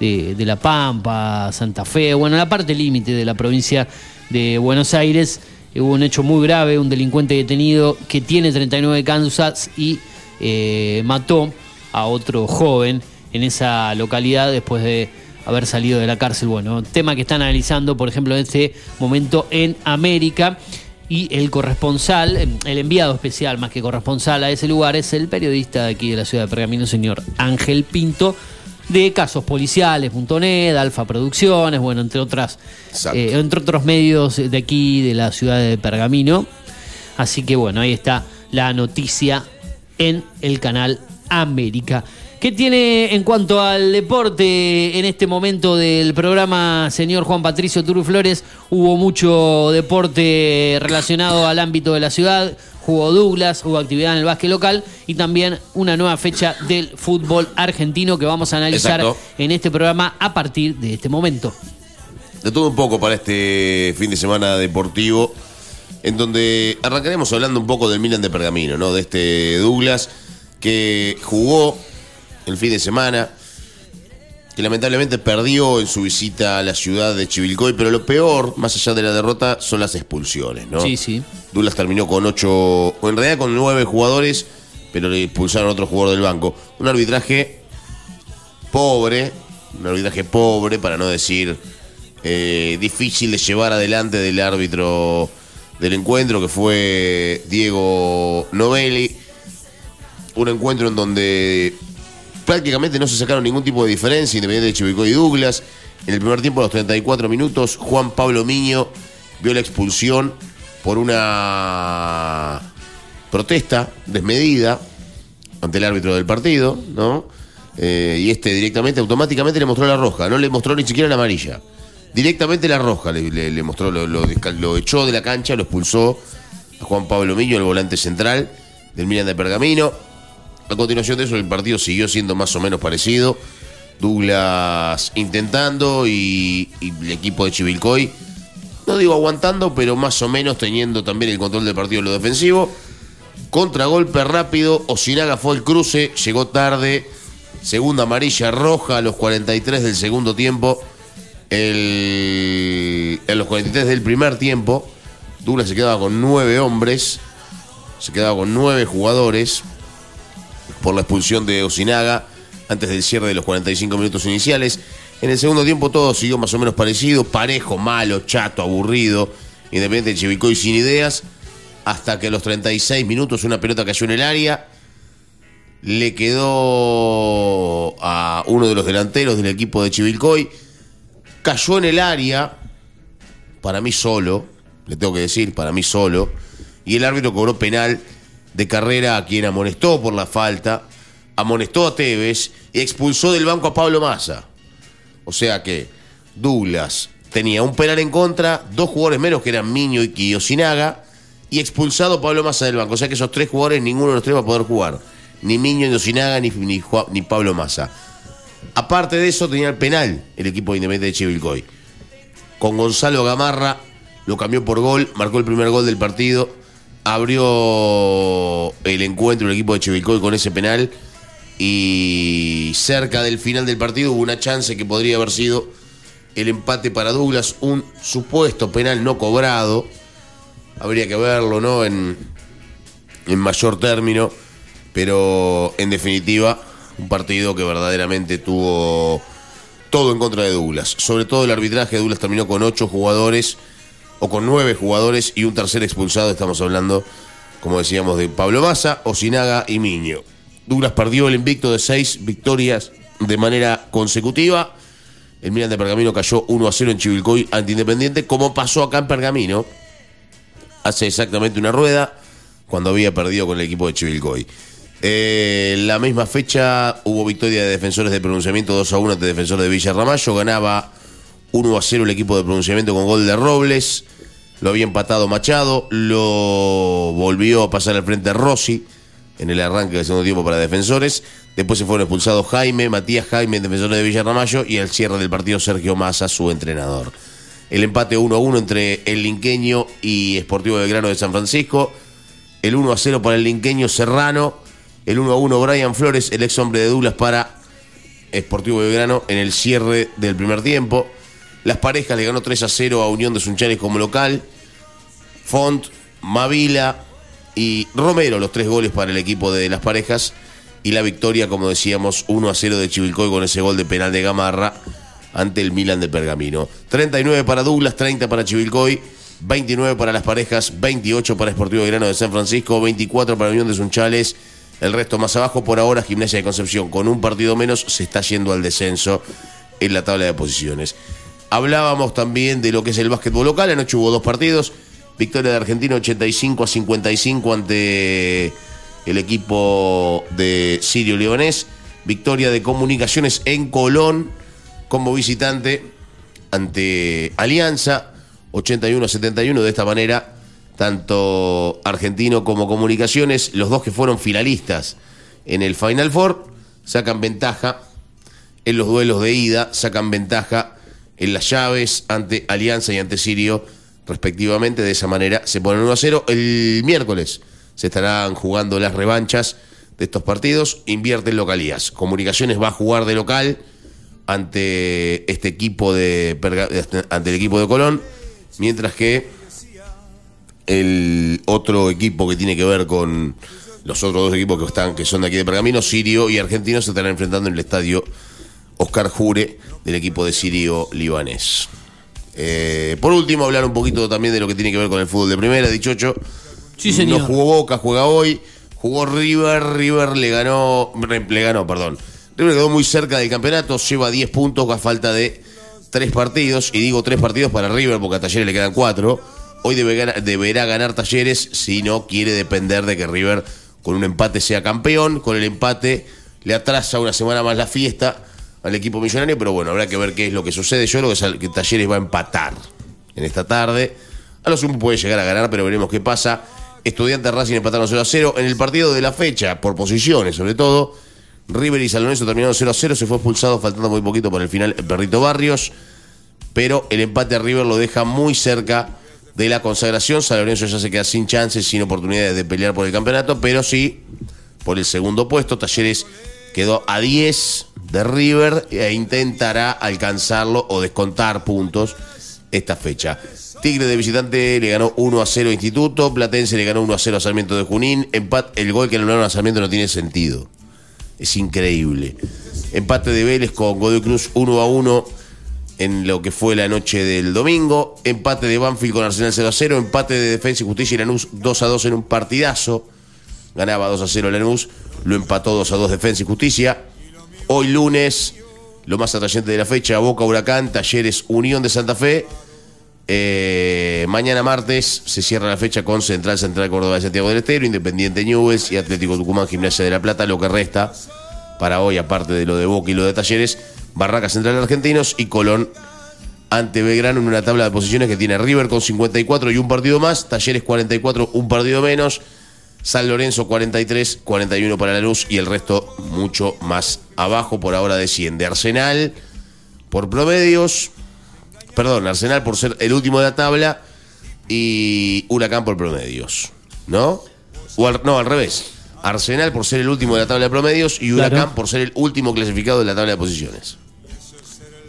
de- de La Pampa, Santa Fe, bueno, la parte límite de la provincia de Buenos Aires. Hubo un hecho muy grave, un delincuente detenido que tiene 39 causas y eh, mató a otro joven en esa localidad después de haber salido de la cárcel. Bueno, tema que están analizando, por ejemplo, en este momento en América. Y el corresponsal, eh, el enviado especial más que corresponsal a ese lugar es el periodista de aquí de la ciudad de Pergamino, señor Ángel Pinto, de casos policiales.net, Alfa Producciones, bueno, entre otras, eh, entre otros medios de aquí de la ciudad de Pergamino. Así que bueno, ahí está la noticia en el canal América. ¿Qué tiene en cuanto al deporte en este momento del programa, señor Juan Patricio Turu Flores? Hubo mucho deporte relacionado al ámbito de la ciudad. Jugó Douglas, hubo actividad en el básquet local y también una nueva fecha del fútbol argentino que vamos a analizar Exacto. en este programa a partir de este momento. De todo un poco para este fin de semana deportivo, en donde arrancaremos hablando un poco del Milan de Pergamino, ¿no? De este Douglas que jugó el fin de semana, que lamentablemente perdió en su visita a la ciudad de Chivilcoy, pero lo peor, más allá de la derrota, son las expulsiones, ¿no? Sí, sí. Douglas terminó con ocho, o en realidad con nueve jugadores, pero le expulsaron a otro jugador del banco. Un arbitraje pobre, un arbitraje pobre, para no decir eh, difícil de llevar adelante del árbitro del encuentro, que fue Diego Novelli. Un encuentro en donde prácticamente no se sacaron ningún tipo de diferencia, independiente de Chivicoy y Douglas. En el primer tiempo, a los 34 minutos, Juan Pablo Miño vio la expulsión por una protesta desmedida ante el árbitro del partido, ¿no? Eh, y este directamente, automáticamente le mostró la roja, no le mostró ni siquiera la amarilla. Directamente la roja le, mostró, lo echó de la cancha, lo expulsó a Juan Pablo Miño, el volante central del Milan de Pergamino. A continuación de eso, el partido siguió siendo más o menos parecido. Douglas intentando y, el equipo de Chivilcoy, no digo aguantando, pero más o menos teniendo también el control del partido en lo defensivo. Contragolpe rápido, Osinaga fue el cruce, llegó tarde. Segunda amarilla roja a los 43 del segundo tiempo. En los 43 del primer tiempo, Douglas se quedaba con nueve hombres, se quedaba con nueve jugadores por la expulsión de Osinaga antes del cierre de los 45 minutos iniciales. En el segundo tiempo todo siguió más o menos parecido, parejo, malo, chato, aburrido, independiente de Chivicoy sin ideas, hasta que a los 36 minutos una pelota cayó en el área, le quedó a uno de los delanteros del equipo de Chivilcoy, cayó en el área, para mí solo, le tengo que decir, para mí solo, y el árbitro cobró penal de carrera a quien amonestó por la falta, amonestó a Tevez y expulsó del banco a Pablo Massa. O sea que Douglas tenía un penal en contra, dos jugadores menos que eran Miño y Kiyosinaga, y expulsado Pablo Massa del banco. O sea que esos tres jugadores, ninguno de los tres va a poder jugar. Ni Miño, ni Osinaga, ni, ni Pablo Massa. Aparte de eso, tenía el penal el equipo de Independiente de Chivilcoy. Con Gonzalo Gamarra lo cambió por gol, marcó el primer gol del partido, abrió el encuentro el equipo de Chivilcoy con ese penal y cerca del final del partido hubo una chance que podría haber sido el empate para Douglas, un supuesto penal no cobrado. Habría que verlo, ¿no? En, en mayor término, pero en definitiva, un partido que verdaderamente tuvo todo en contra de Douglas. Sobre todo el arbitraje, Douglas terminó con ocho jugadores o con nueve jugadores y un tercer expulsado. Estamos hablando, como decíamos, de Pablo Massa, Osinaga y Miño. Douglas perdió el invicto de seis victorias de manera consecutiva. El Milan de Pergamino cayó 1 a 0 en Chivilcoy ante Independiente, como pasó acá en Pergamino hace exactamente una rueda cuando había perdido con el equipo de Chivilcoy. Eh, la misma fecha hubo victoria de defensores de pronunciamiento 2 a 1 ante defensores de Villa Ramallo. Ganaba 1 a 0 el equipo de pronunciamiento con gol de Robles. Lo había empatado Machado. Lo volvió a pasar al frente Rossi en el arranque del segundo tiempo para defensores. Después se fueron expulsados Jaime, Matías Jaime, defensores de Villa Ramallo. Y al cierre del partido Sergio Massa, su entrenador. El empate 1 a 1 entre el Linqueño y Sportivo Belgrano de San Francisco. El 1 a 0 para el Linqueño Serrano. El 1 a 1 Brian Flores, el ex hombre de Douglas para Sportivo Belgrano en el cierre del primer tiempo. Las parejas le ganó 3 a 0 a Unión de Sunchales como local. Font, Mavila y Romero, los tres goles para el equipo de las parejas. Y la victoria, como decíamos, 1 a 0 de Chivilcoy con ese gol de penal de Gamarra ante el Milan de Pergamino. 39 para Douglas, 30 para Chivilcoy, 29 para las parejas, 28 para Sportivo Belgrano de San Francisco, 24 para Unión de Sunchales. El resto más abajo, por ahora, Gimnasia de Concepción, con un partido menos, se está yendo al descenso en la tabla de posiciones. Hablábamos también de lo que es el básquetbol local. Anoche hubo dos partidos. Victoria de Argentina 85 a 55 ante el equipo de Sirio Leonés. Victoria de Comunicaciones en Colón como visitante ante Alianza 81 a 71. De esta manera, tanto Argentino como Comunicaciones, los dos que fueron finalistas en el Final Four, sacan ventaja en los duelos de ida, sacan ventaja en las llaves ante Alianza y ante Sirio, respectivamente. De esa manera se ponen 1 a 0. El miércoles se estarán jugando las revanchas de estos partidos. Invierten localías. Comunicaciones va a jugar de local ante este equipo de Perga- ante el equipo de Colón, mientras que el otro equipo que tiene que ver con los otros dos equipos que están que son de aquí de Pergamino, Sirio y Argentino se estarán enfrentando en el estadio Oscar Jure del equipo de Sirio libanés. Eh, por último, hablar un poquito también de lo que tiene que ver con el fútbol de primera, dichocho. Sí, señor. No jugó Boca, juega hoy. Jugó River, River le ganó, le ganó, perdón. River quedó muy cerca del campeonato, lleva 10 puntos a falta de tres partidos. Y digo tres partidos para River porque a Talleres le quedan cuatro. Hoy debe ganar- deberá ganar Talleres si no quiere depender de que River con un empate sea campeón. Con el empate le atrasa una semana más la fiesta al equipo millonario, pero bueno, habrá que ver qué es lo que sucede. Yo creo que, que Talleres va a empatar en esta tarde. A lo sumo puede llegar a ganar, pero veremos qué pasa. Estudiantes Racing empataron 0 a 0. En el partido de la fecha, por posiciones sobre todo, River y San Lorenzo terminaron 0 a 0. Se fue expulsado faltando muy poquito por el final Perrito Barrios. Pero el empate a River lo deja muy cerca de la consagración. San ya se queda sin chances, sin oportunidades de pelear por el campeonato, pero sí por el segundo puesto. Talleres quedó a 10 de River e intentará alcanzarlo o descontar puntos esta fecha. Tigre de visitante le ganó 1 a 0 a Instituto, Platense le ganó 1 a 0 a Sarmiento de Junín. Empat- el gol que le anularon a Sarmiento no tiene sentido. Es increíble. Empate de Vélez con Godoy Cruz 1 a 1 en lo que fue la noche del domingo. Empate de Banfield con Arsenal 0 a 0. Empate de Defensa y Justicia y Lanús 2 a 2 en un partidazo. Ganaba 2 a 0 Lanús, lo empató 2 a 2 Defensa y Justicia. Hoy lunes, lo más atrayente de la fecha, Boca Huracán, Talleres Unión de Santa Fe. Eh, mañana martes se cierra la fecha con Central Central Córdoba de Santiago del Estero, Independiente Newells y Atlético Tucumán Gimnasia de la Plata. Lo que resta para hoy, aparte de lo de Boca y lo de Talleres, Barraca Central Argentinos y Colón ante Belgrano en una tabla de posiciones que tiene River con 54 y un partido más, Talleres 44, un partido menos, San Lorenzo 43, 41 para la luz y el resto mucho más abajo. Por ahora desciende Arsenal por promedios, perdón, Arsenal por ser el último de la tabla y Huracán por promedios, ¿no? O al- no, al revés. Arsenal por ser el último de la tabla de promedios y Huracán Claro. por ser el último clasificado de la tabla de posiciones.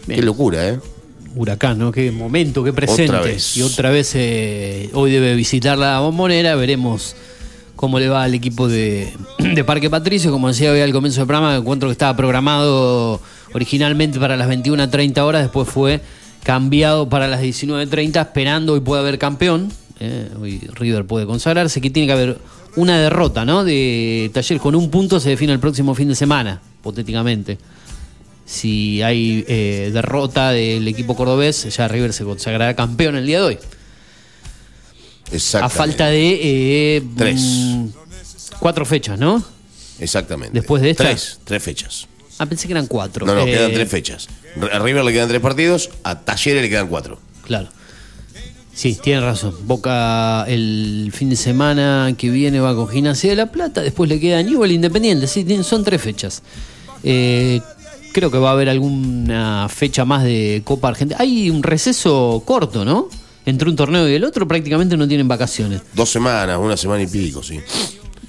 Qué locura, ¿eh? Huracán, ¿no? Qué momento, qué presente. Otra vez. Y otra vez eh, hoy debe visitar la bombonera. Veremos cómo le va al equipo de, Parque Patricio. Como decía hoy al comienzo del programa, encuentro que estaba programado originalmente para las 21.30 horas. Después fue cambiado para las 19.30, esperando hoy puede haber campeón. eh, hoy River puede consagrarse. Que tiene que haber una derrota, ¿no? De Taller con un punto se define el próximo fin de semana, hipotéticamente si hay eh, derrota del equipo cordobés, ya River se consagrará campeón el día de hoy. A falta de eh, Tres. mm, cuatro fechas, ¿no? Exactamente. Después de esta. Tres, tres fechas. Ah, pensé que eran cuatro. No, no, Eh, quedan tres fechas. A River le quedan tres partidos, a Talleres le quedan cuatro. Claro. Sí, tiene razón. Boca el fin de semana que viene va con Gimnasia de la Plata, después le queda Newell Independiente. Sí, son tres fechas. Eh, creo que va a haber alguna fecha más de Copa Argentina. Hay un receso corto, ¿no? Entre un torneo y el otro prácticamente no tienen vacaciones. Dos semanas, una semana y pico, sí.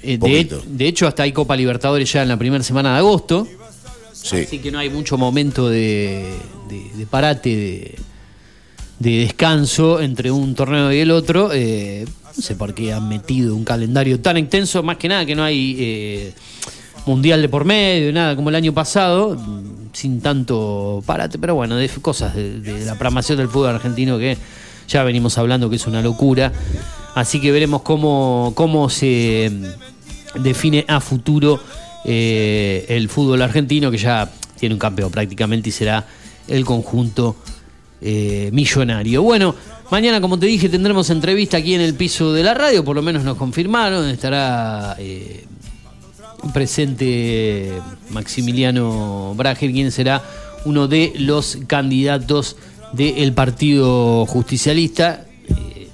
Eh, de, hecho, hasta hay Copa Libertadores ya en la primera semana de agosto. Sí. Así que no hay mucho momento de, de- de parate, de, de descanso entre un torneo y el otro. Eh, no sé por qué han metido un calendario tan extenso, más que nada que no hay eh, mundial de por medio, nada como el año pasado, sin tanto parate, pero bueno, de cosas de, de la programación del fútbol argentino que ya venimos hablando que es una locura. Así que veremos cómo, cómo se mm, define a futuro eh, el fútbol argentino, que ya tiene un campeón prácticamente y será el conjunto eh, millonario. Bueno, mañana, como te dije, tendremos entrevista aquí en el piso de la radio, por lo menos nos confirmaron, estará eh, presente Maximiliano Brager, quien será uno de los candidatos del Partido Justicialista. Eh,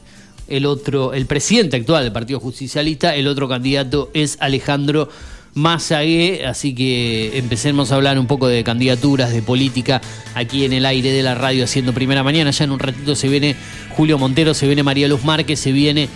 El otro, el presidente actual del Partido Justicialista, el otro candidato es Alejandro Mazagué, así que empecemos a hablar un poco de candidaturas, de política, aquí en el aire de la radio haciendo primera mañana. Ya en un ratito se viene Julio Montero, se viene María Luz Márquez, se viene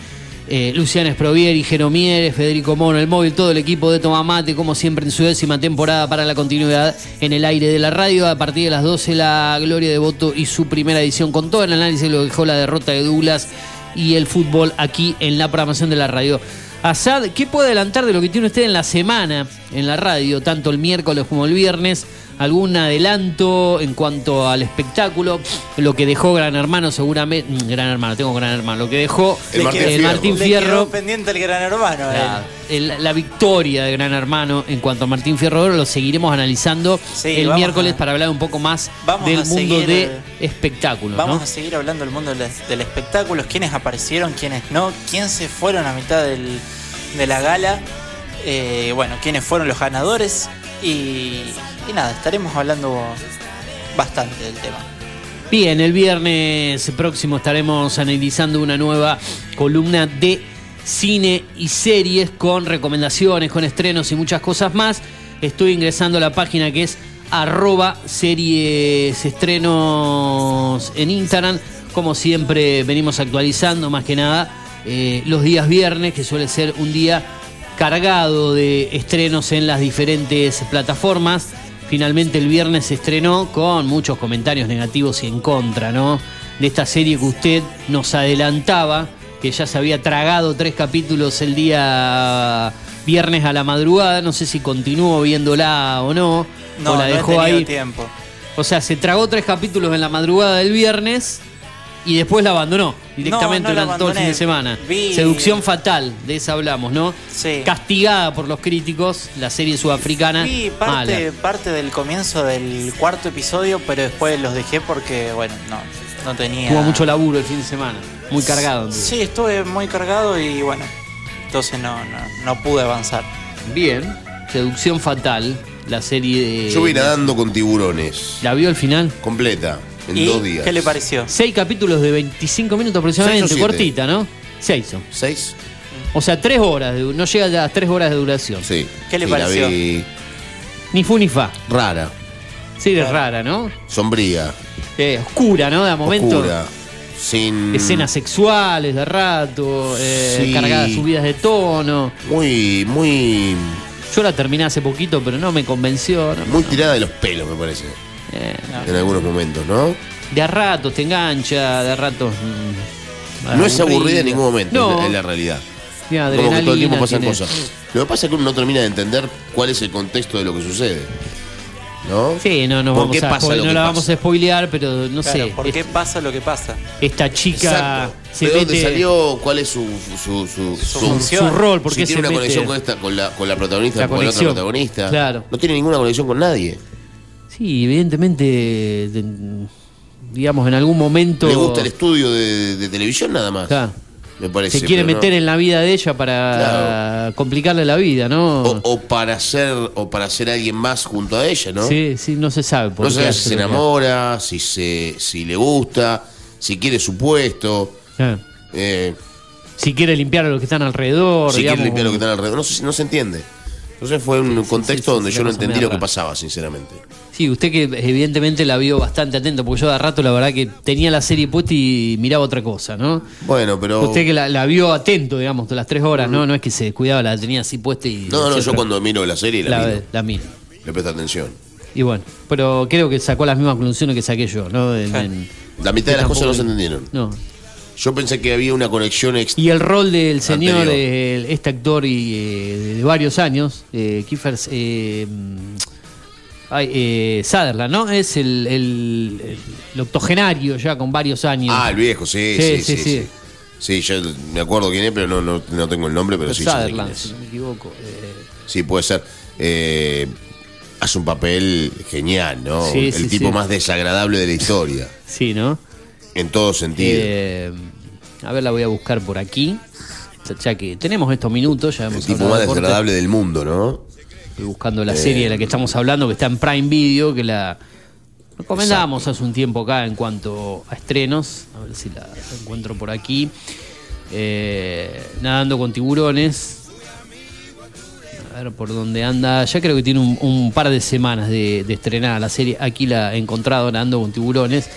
eh, Luciana Esprovieri, Jeromieres, Federico Mono, el móvil, todo el equipo de Tomamate, como siempre en su décima temporada para la continuidad en el aire de la radio. A partir de las 12, la Gloria de Voto y su primera edición con todo el análisis lo dejó la derrota de Douglas y el fútbol aquí en la programación de la radio. Asad, ¿qué puede adelantar de lo que tiene usted en la semana en la radio, tanto el miércoles como el viernes? ¿Algún adelanto en cuanto al espectáculo? Lo que dejó Gran Hermano, seguramente. mm, Gran Hermano, tengo Gran Hermano. Lo que dejó El eh, Martín el Fierro. Martín Le Fierro. quedó pendiente el gran hermano. él. La, el- la victoria de Gran Hermano en cuanto a Martín Fierro lo seguiremos analizando Sí, el miércoles a- para hablar un poco más vamos del a mundo seguir, de eh, espectáculos. Vamos ¿no? a seguir hablando del mundo del, del espectáculo, quiénes aparecieron, quiénes no, quién se fueron a mitad del- de la gala, eh, bueno, quiénes fueron los ganadores y, y nada, estaremos hablando bastante del tema. Bien, el viernes próximo estaremos analizando una nueva columna de cine y series con recomendaciones, con estrenos y muchas cosas más. Estoy ingresando a la página que es arroba series en Instagram. Como siempre venimos actualizando más que nada eh, los días viernes, que suele ser un día cargado de estrenos en las diferentes plataformas. Finalmente el viernes se estrenó con muchos comentarios negativos y en contra, ¿no? De esta serie que usted nos adelantaba, que ya se había tragado tres capítulos el día viernes a la madrugada. No sé si continuó viéndola o no. No, o la no he dejó tenido ahí. tiempo. O sea, se tragó tres capítulos en la madrugada del viernes y después la abandonó directamente No, no la durante todo el fin de semana. Vi- Seducción fatal, de esa hablamos, ¿no? Sí. Castigada por los críticos, la serie sudafricana. Vi parte, mala. parte del comienzo del cuarto episodio, pero después los dejé porque, bueno, no, no tenía... Tuvo mucho laburo el fin de semana, muy cargado. entonces. Sí, estuve muy cargado y bueno, entonces no, no, no pude avanzar. Bien, Seducción fatal, la serie de. Yo voy nadando con tiburones. ¿La vio al final? Completa, en ¿Y dos días. qué le pareció? Seis capítulos de 25 minutos aproximadamente, cortita, ¿no? Seis son. ¿Seis? O sea, tres horas, de- no llega a las tres horas de duración. Sí. ¿Qué le Sí, pareció? La vi Ni fu ni fa. rara, Sí, es rara, ¿no? sombría, Eh, oscura, ¿no? De momento. oscura, sin... Escenas sexuales de rato, eh, Sí. cargadas subidas de tono. Muy, muy... Yo la terminé hace poquito, pero no me convenció. ¿no? Muy tirada de los pelos, me parece. Eh, En algunos momentos, ¿no? de a ratos te engancha, de a ratos. mm, No es aburrida en ningún momento, No. es la- realidad. Tiene Como que todo el tiempo pasan tiene- cosas. Lo que pasa es que uno no termina de entender cuál es el contexto de lo que sucede. ¿No? Sí, no, no, ¿Por vamos qué a pasa spoil- lo no que la pasa? vamos a spoilear, pero no Claro, sé. ¿Por qué pasa lo que pasa? Esta chica se ¿De dónde salió? ¿Cuál es su, su, su, Su función. su rol, ¿por si qué tiene se una mete- conexión con, esta, con, la, con la protagonista La o con la otra protagonista. Claro. No tiene ninguna conexión con nadie. Sí, evidentemente, de- digamos, en algún momento Le gusta el estudio de, de televisión nada más. Claro. Me parece. se quiere no- meter en la vida de ella para complicarle la vida, ¿no? O, o para ser o para ser alguien más junto a ella, ¿no? Sí, sí, no se sabe. por No hace si se que enamora, si se, si le gusta, si quiere su puesto. Claro. eh, Si quiere limpiar a los que están alrededor, si digamos. quiere limpiar lo que está alrededor. No, se- no se entiende. Entonces fue un contexto sí, donde yo no entendí lo que pasaba, sinceramente. Sí, usted que evidentemente la vio bastante atento, porque yo de rato la verdad que tenía la serie puesta y miraba otra cosa, ¿no? Bueno, pero. Usted que la, la vio atento, digamos, de las tres horas, ¿no? No es que se descuidaba, la tenía así puesta y. No, no, yo cuando miro la serie la, la, miro, la miro. le presto atención. Y bueno, pero creo que sacó las mismas conclusiones que saqué yo, ¿no? En- en- La mitad de las cosas no se entendieron. No. Yo pensé que había una conexión extra. Y el rol del señor, eh, este actor y, eh, de varios años, eh, Kiefer eh, mm, ay, eh, Sutherland, ¿no? Es el, el- el octogenario ya con varios años. Ah, el viejo, sí, sí, sí. Sí, Sí, yo me acuerdo quién es, pero no, no, no tengo el nombre, pero sí. sí Sutherland, si no me equivoco. eh, Sí, puede ser. Eh, hace un papel genial, ¿no? Sí, el sí, tipo sí. más desagradable de la historia. sí, ¿no? En todo sentido. Eh, a ver, la voy a buscar por aquí. Ya que tenemos estos minutos, ya el hemos tipo hablado más de desagradable del mundo, ¿no? Estoy buscando la Eh, serie de la que estamos hablando, que está en Prime Video, que la recomendamos hace un tiempo acá en cuanto a estrenos. A ver si la encuentro por aquí. Eh, nadando con tiburones. A ver por dónde anda. Ya creo que tiene un, un par de semanas de, de estrenada la serie. Aquí la he encontrado nadando con tiburones.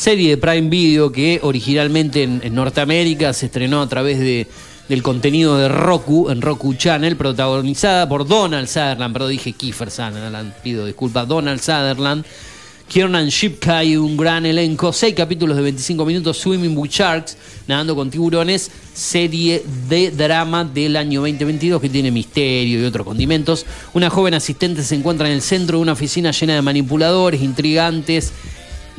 Serie de Prime Video que originalmente en, Norteamérica se estrenó a través de, del contenido de Roku, en Roku Channel, protagonizada por Donald Sutherland, pero dije Kiefer Sutherland, pido disculpas, Donald Sutherland, Kiernan Shipka y un gran elenco. Seis capítulos de 25 minutos. Swimming with Sharks, nadando con tiburones. Serie de drama del año 2022 que tiene misterio y otros condimentos. Una joven asistente se encuentra en el centro de una oficina llena de manipuladores, intrigantes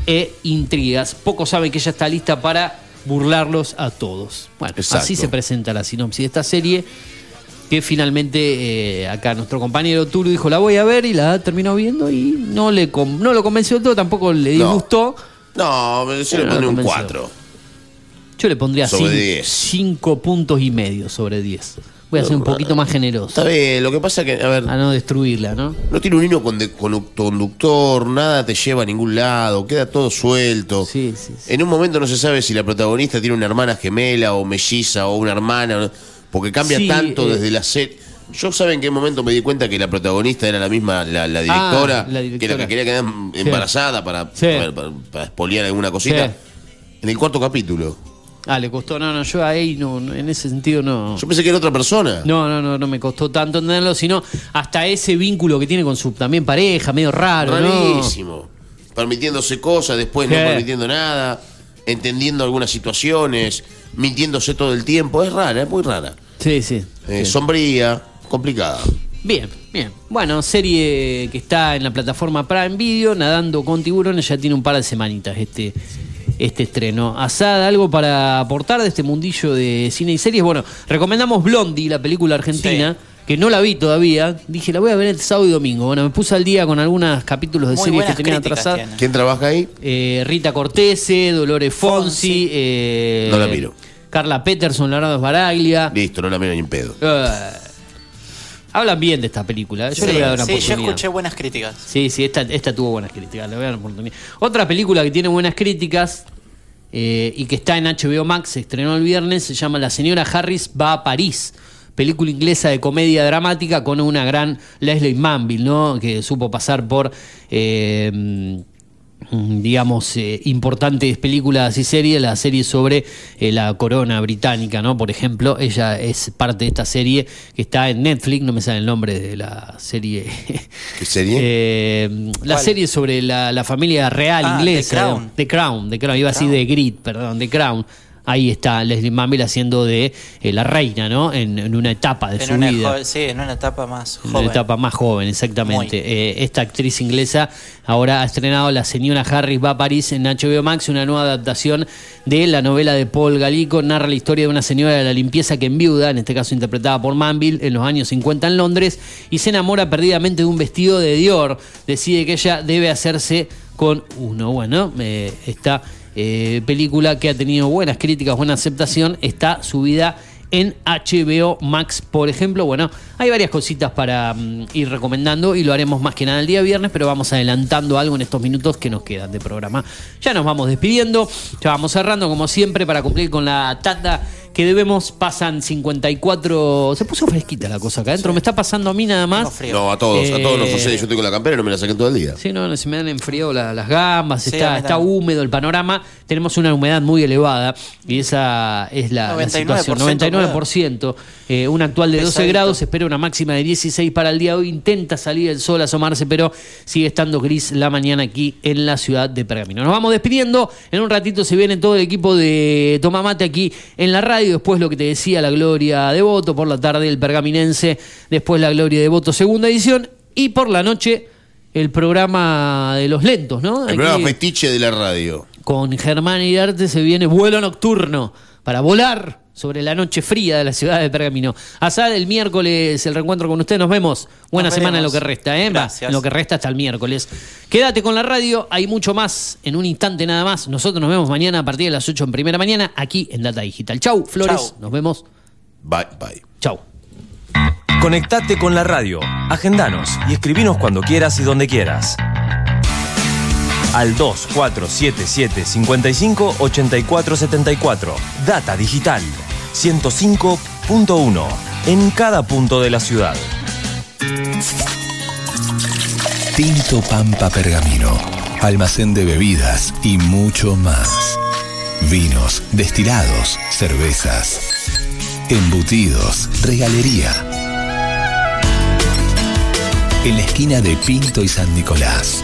e intrigas. Pocos saben que ella está lista para burlarlos a todos. Bueno, Exacto. así se presenta la sinopsis de esta serie que finalmente eh, acá nuestro compañero Turu dijo la voy a ver y la terminó viendo y no le no lo convenció del todo, tampoco le No. disgustó. No, pero yo le no pondré un convenció. 4. Yo le pondría Sobre 5 10. puntos y medio sobre 10. Voy a ser un poquito más generoso. Está bien, lo que pasa que, a ver. A no destruirla, ¿no? No tiene un hilo con- conductor, nada te lleva a ningún lado, queda todo suelto. En un momento no se sabe si la protagonista tiene una hermana gemela o melliza o una hermana, porque cambia Sí, tanto eh. desde la serie. Yo saben en qué momento me di cuenta que la protagonista era la misma, la, la directora, Ah, la que directora. la que quería quedar embarazada para, Sí. para, para- para espolear alguna cosita. Sí. En el cuarto capítulo. Ah, le costó, no, no, yo ahí no, no, en ese sentido no. Yo pensé que era otra persona. No, no, no, no me costó tanto entenderlo, sino hasta ese vínculo que tiene con su también pareja, medio raro, ¿no? Rarísimo. Permitiéndose cosas, después no permitiendo nada, entendiendo algunas situaciones, mintiéndose todo el tiempo. Es rara, es muy rara. Sí, sí. Eh, sí. Sombría, complicada. Bien, bien. Bueno, serie que está en la plataforma Prime Video, nadando con tiburones, ya tiene un par de semanitas este, este estreno. Asada, algo para aportar de este mundillo de cine y series. Bueno, recomendamos Blondie, la película argentina. Que no la vi todavía, dije la voy a ver el sábado y domingo. Bueno, me puse al día con algunos capítulos de Muy series que tenía atrasadas. ¿Quién trabaja ahí? Eh, Rita Cortese, Dolores Fonsi, eh, No la miro. Carla Peterson, Leonardo Sbaraglia. Listo, no la miro ni en pedo. Eh, hablan bien de esta película. Yo le voy a dar una sí, yo escuché buenas críticas. Sí, sí, esta, esta tuvo buenas críticas, le voy a dar una oportunidad. Otra película que tiene buenas críticas eh, y que está en HBO Max, se estrenó el viernes, se llama La señora Harris va a París. Película inglesa de comedia dramática con una gran Leslie Manville, ¿no? Que supo pasar por, eh, digamos, eh, importantes películas y series. La serie sobre eh, la corona británica, ¿no? Por ejemplo, ella es parte de esta serie que está en Netflix, no me sale el nombre de la serie. ¿Qué serie? Eh, la ¿Cuál? serie sobre la, la familia real Ah, inglesa. The Crown. ¿no? The Crown, The Crown, iba así de Grid, perdón, The Crown. Ahí está Leslie Manville haciendo de eh, la reina, ¿no? En, en una etapa de En su una, vida. jo- sí, en una etapa más En joven. una etapa más joven, exactamente. Eh, esta actriz inglesa ahora ha estrenado La señora Harris va a París en HBO Max, una nueva adaptación de la novela de Paul Galico. Narra la historia de una señora de la limpieza que enviuda, en este caso interpretada por Manville, en los años 50 en Londres, y se enamora perdidamente de un vestido de Dior. Decide que ella debe hacerse con uno. Bueno, eh, esta eh, película que ha tenido buenas críticas, buena aceptación, está subida en HBO Max, por ejemplo. Bueno, hay varias cositas para mm, ir recomendando y lo haremos más que nada el día viernes, pero vamos adelantando algo en estos minutos que nos quedan de programa. Ya nos vamos despidiendo, ya vamos cerrando como siempre para cumplir con la tanda que debemos. Pasan 54... Se puso fresquita la cosa acá adentro, me está pasando a mí nada más. No, a todos, a todos nos Eh, sucede. Yo tengo la campera y no me la saqué todo el día. Sí, no, se me han enfriado la- las gambas, Sí, está, está húmedo el panorama, tenemos una humedad muy elevada y esa es la, la 99% situación. 99%, eh, un actual de 12 Pesadito. grados, se espera una máxima de 16 para el día de hoy, intenta salir el sol, asomarse, pero sigue estando gris la mañana aquí en la ciudad de Pergamino. Nos vamos despidiendo, en un ratito se viene todo el equipo de Tomamate aquí en la radio, después lo que te decía, la Gloria de Voto, por la tarde el Pergaminense, después la Gloria de Voto segunda edición y por la noche el programa de los lentos, ¿no? El Aquí programa fetiche de la radio. con Germán Iriarte se viene vuelo nocturno para volar sobre la noche fría de la ciudad de Pergamino. Asad el miércoles el reencuentro con usted, nos vemos. Buena Nos semana en lo que resta, ¿eh? Va, Gracias. en lo que resta hasta el miércoles. Quédate con la radio, hay mucho más en un instante nada más. Nosotros nos vemos mañana a partir de las 8 en primera mañana aquí en Data Digital. Chau, Flores, Chau. nos vemos. Bye, bye. Chau. Conectate con la radio, agendanos y escribinos cuando quieras y donde quieras. Al 2477 55 84 74. Data Digital 105.1 en cada punto de la ciudad. Tinto Pampa Pergamino, almacén de bebidas y mucho más. Vinos, destilados, cervezas, embutidos, regalería. En la esquina de Pinto y San Nicolás,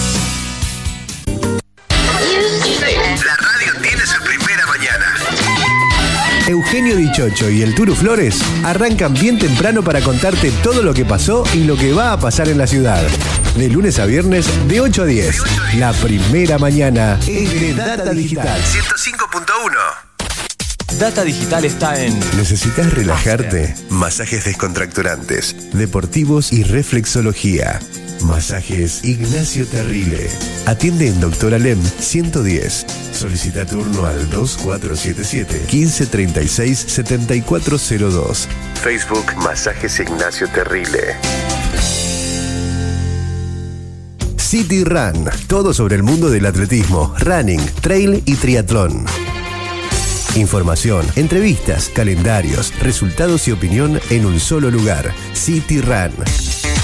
Eugenio Dichocho y el Turu Flores arrancan bien temprano para contarte todo lo que pasó y lo que va a pasar en la ciudad. De lunes a viernes, de 8 a 10. La primera mañana es de Data Digital. 105.1. Data Digital está en ¿Necesitas relajarte? Masajes descontracturantes, deportivos y reflexología. Masajes Ignacio Terrile. Atiende en Doctor Alem 110. Solicita turno al 2477 1536 7402. Facebook Masajes Ignacio Terrile. City Run. Todo sobre el mundo del atletismo, running, trail y triatlón. Información, entrevistas, calendarios, resultados y opinión en un solo lugar. City Run.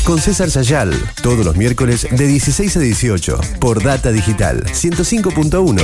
Con César Sayal, todos los miércoles de 16 a 18 por Data Digital 105.1.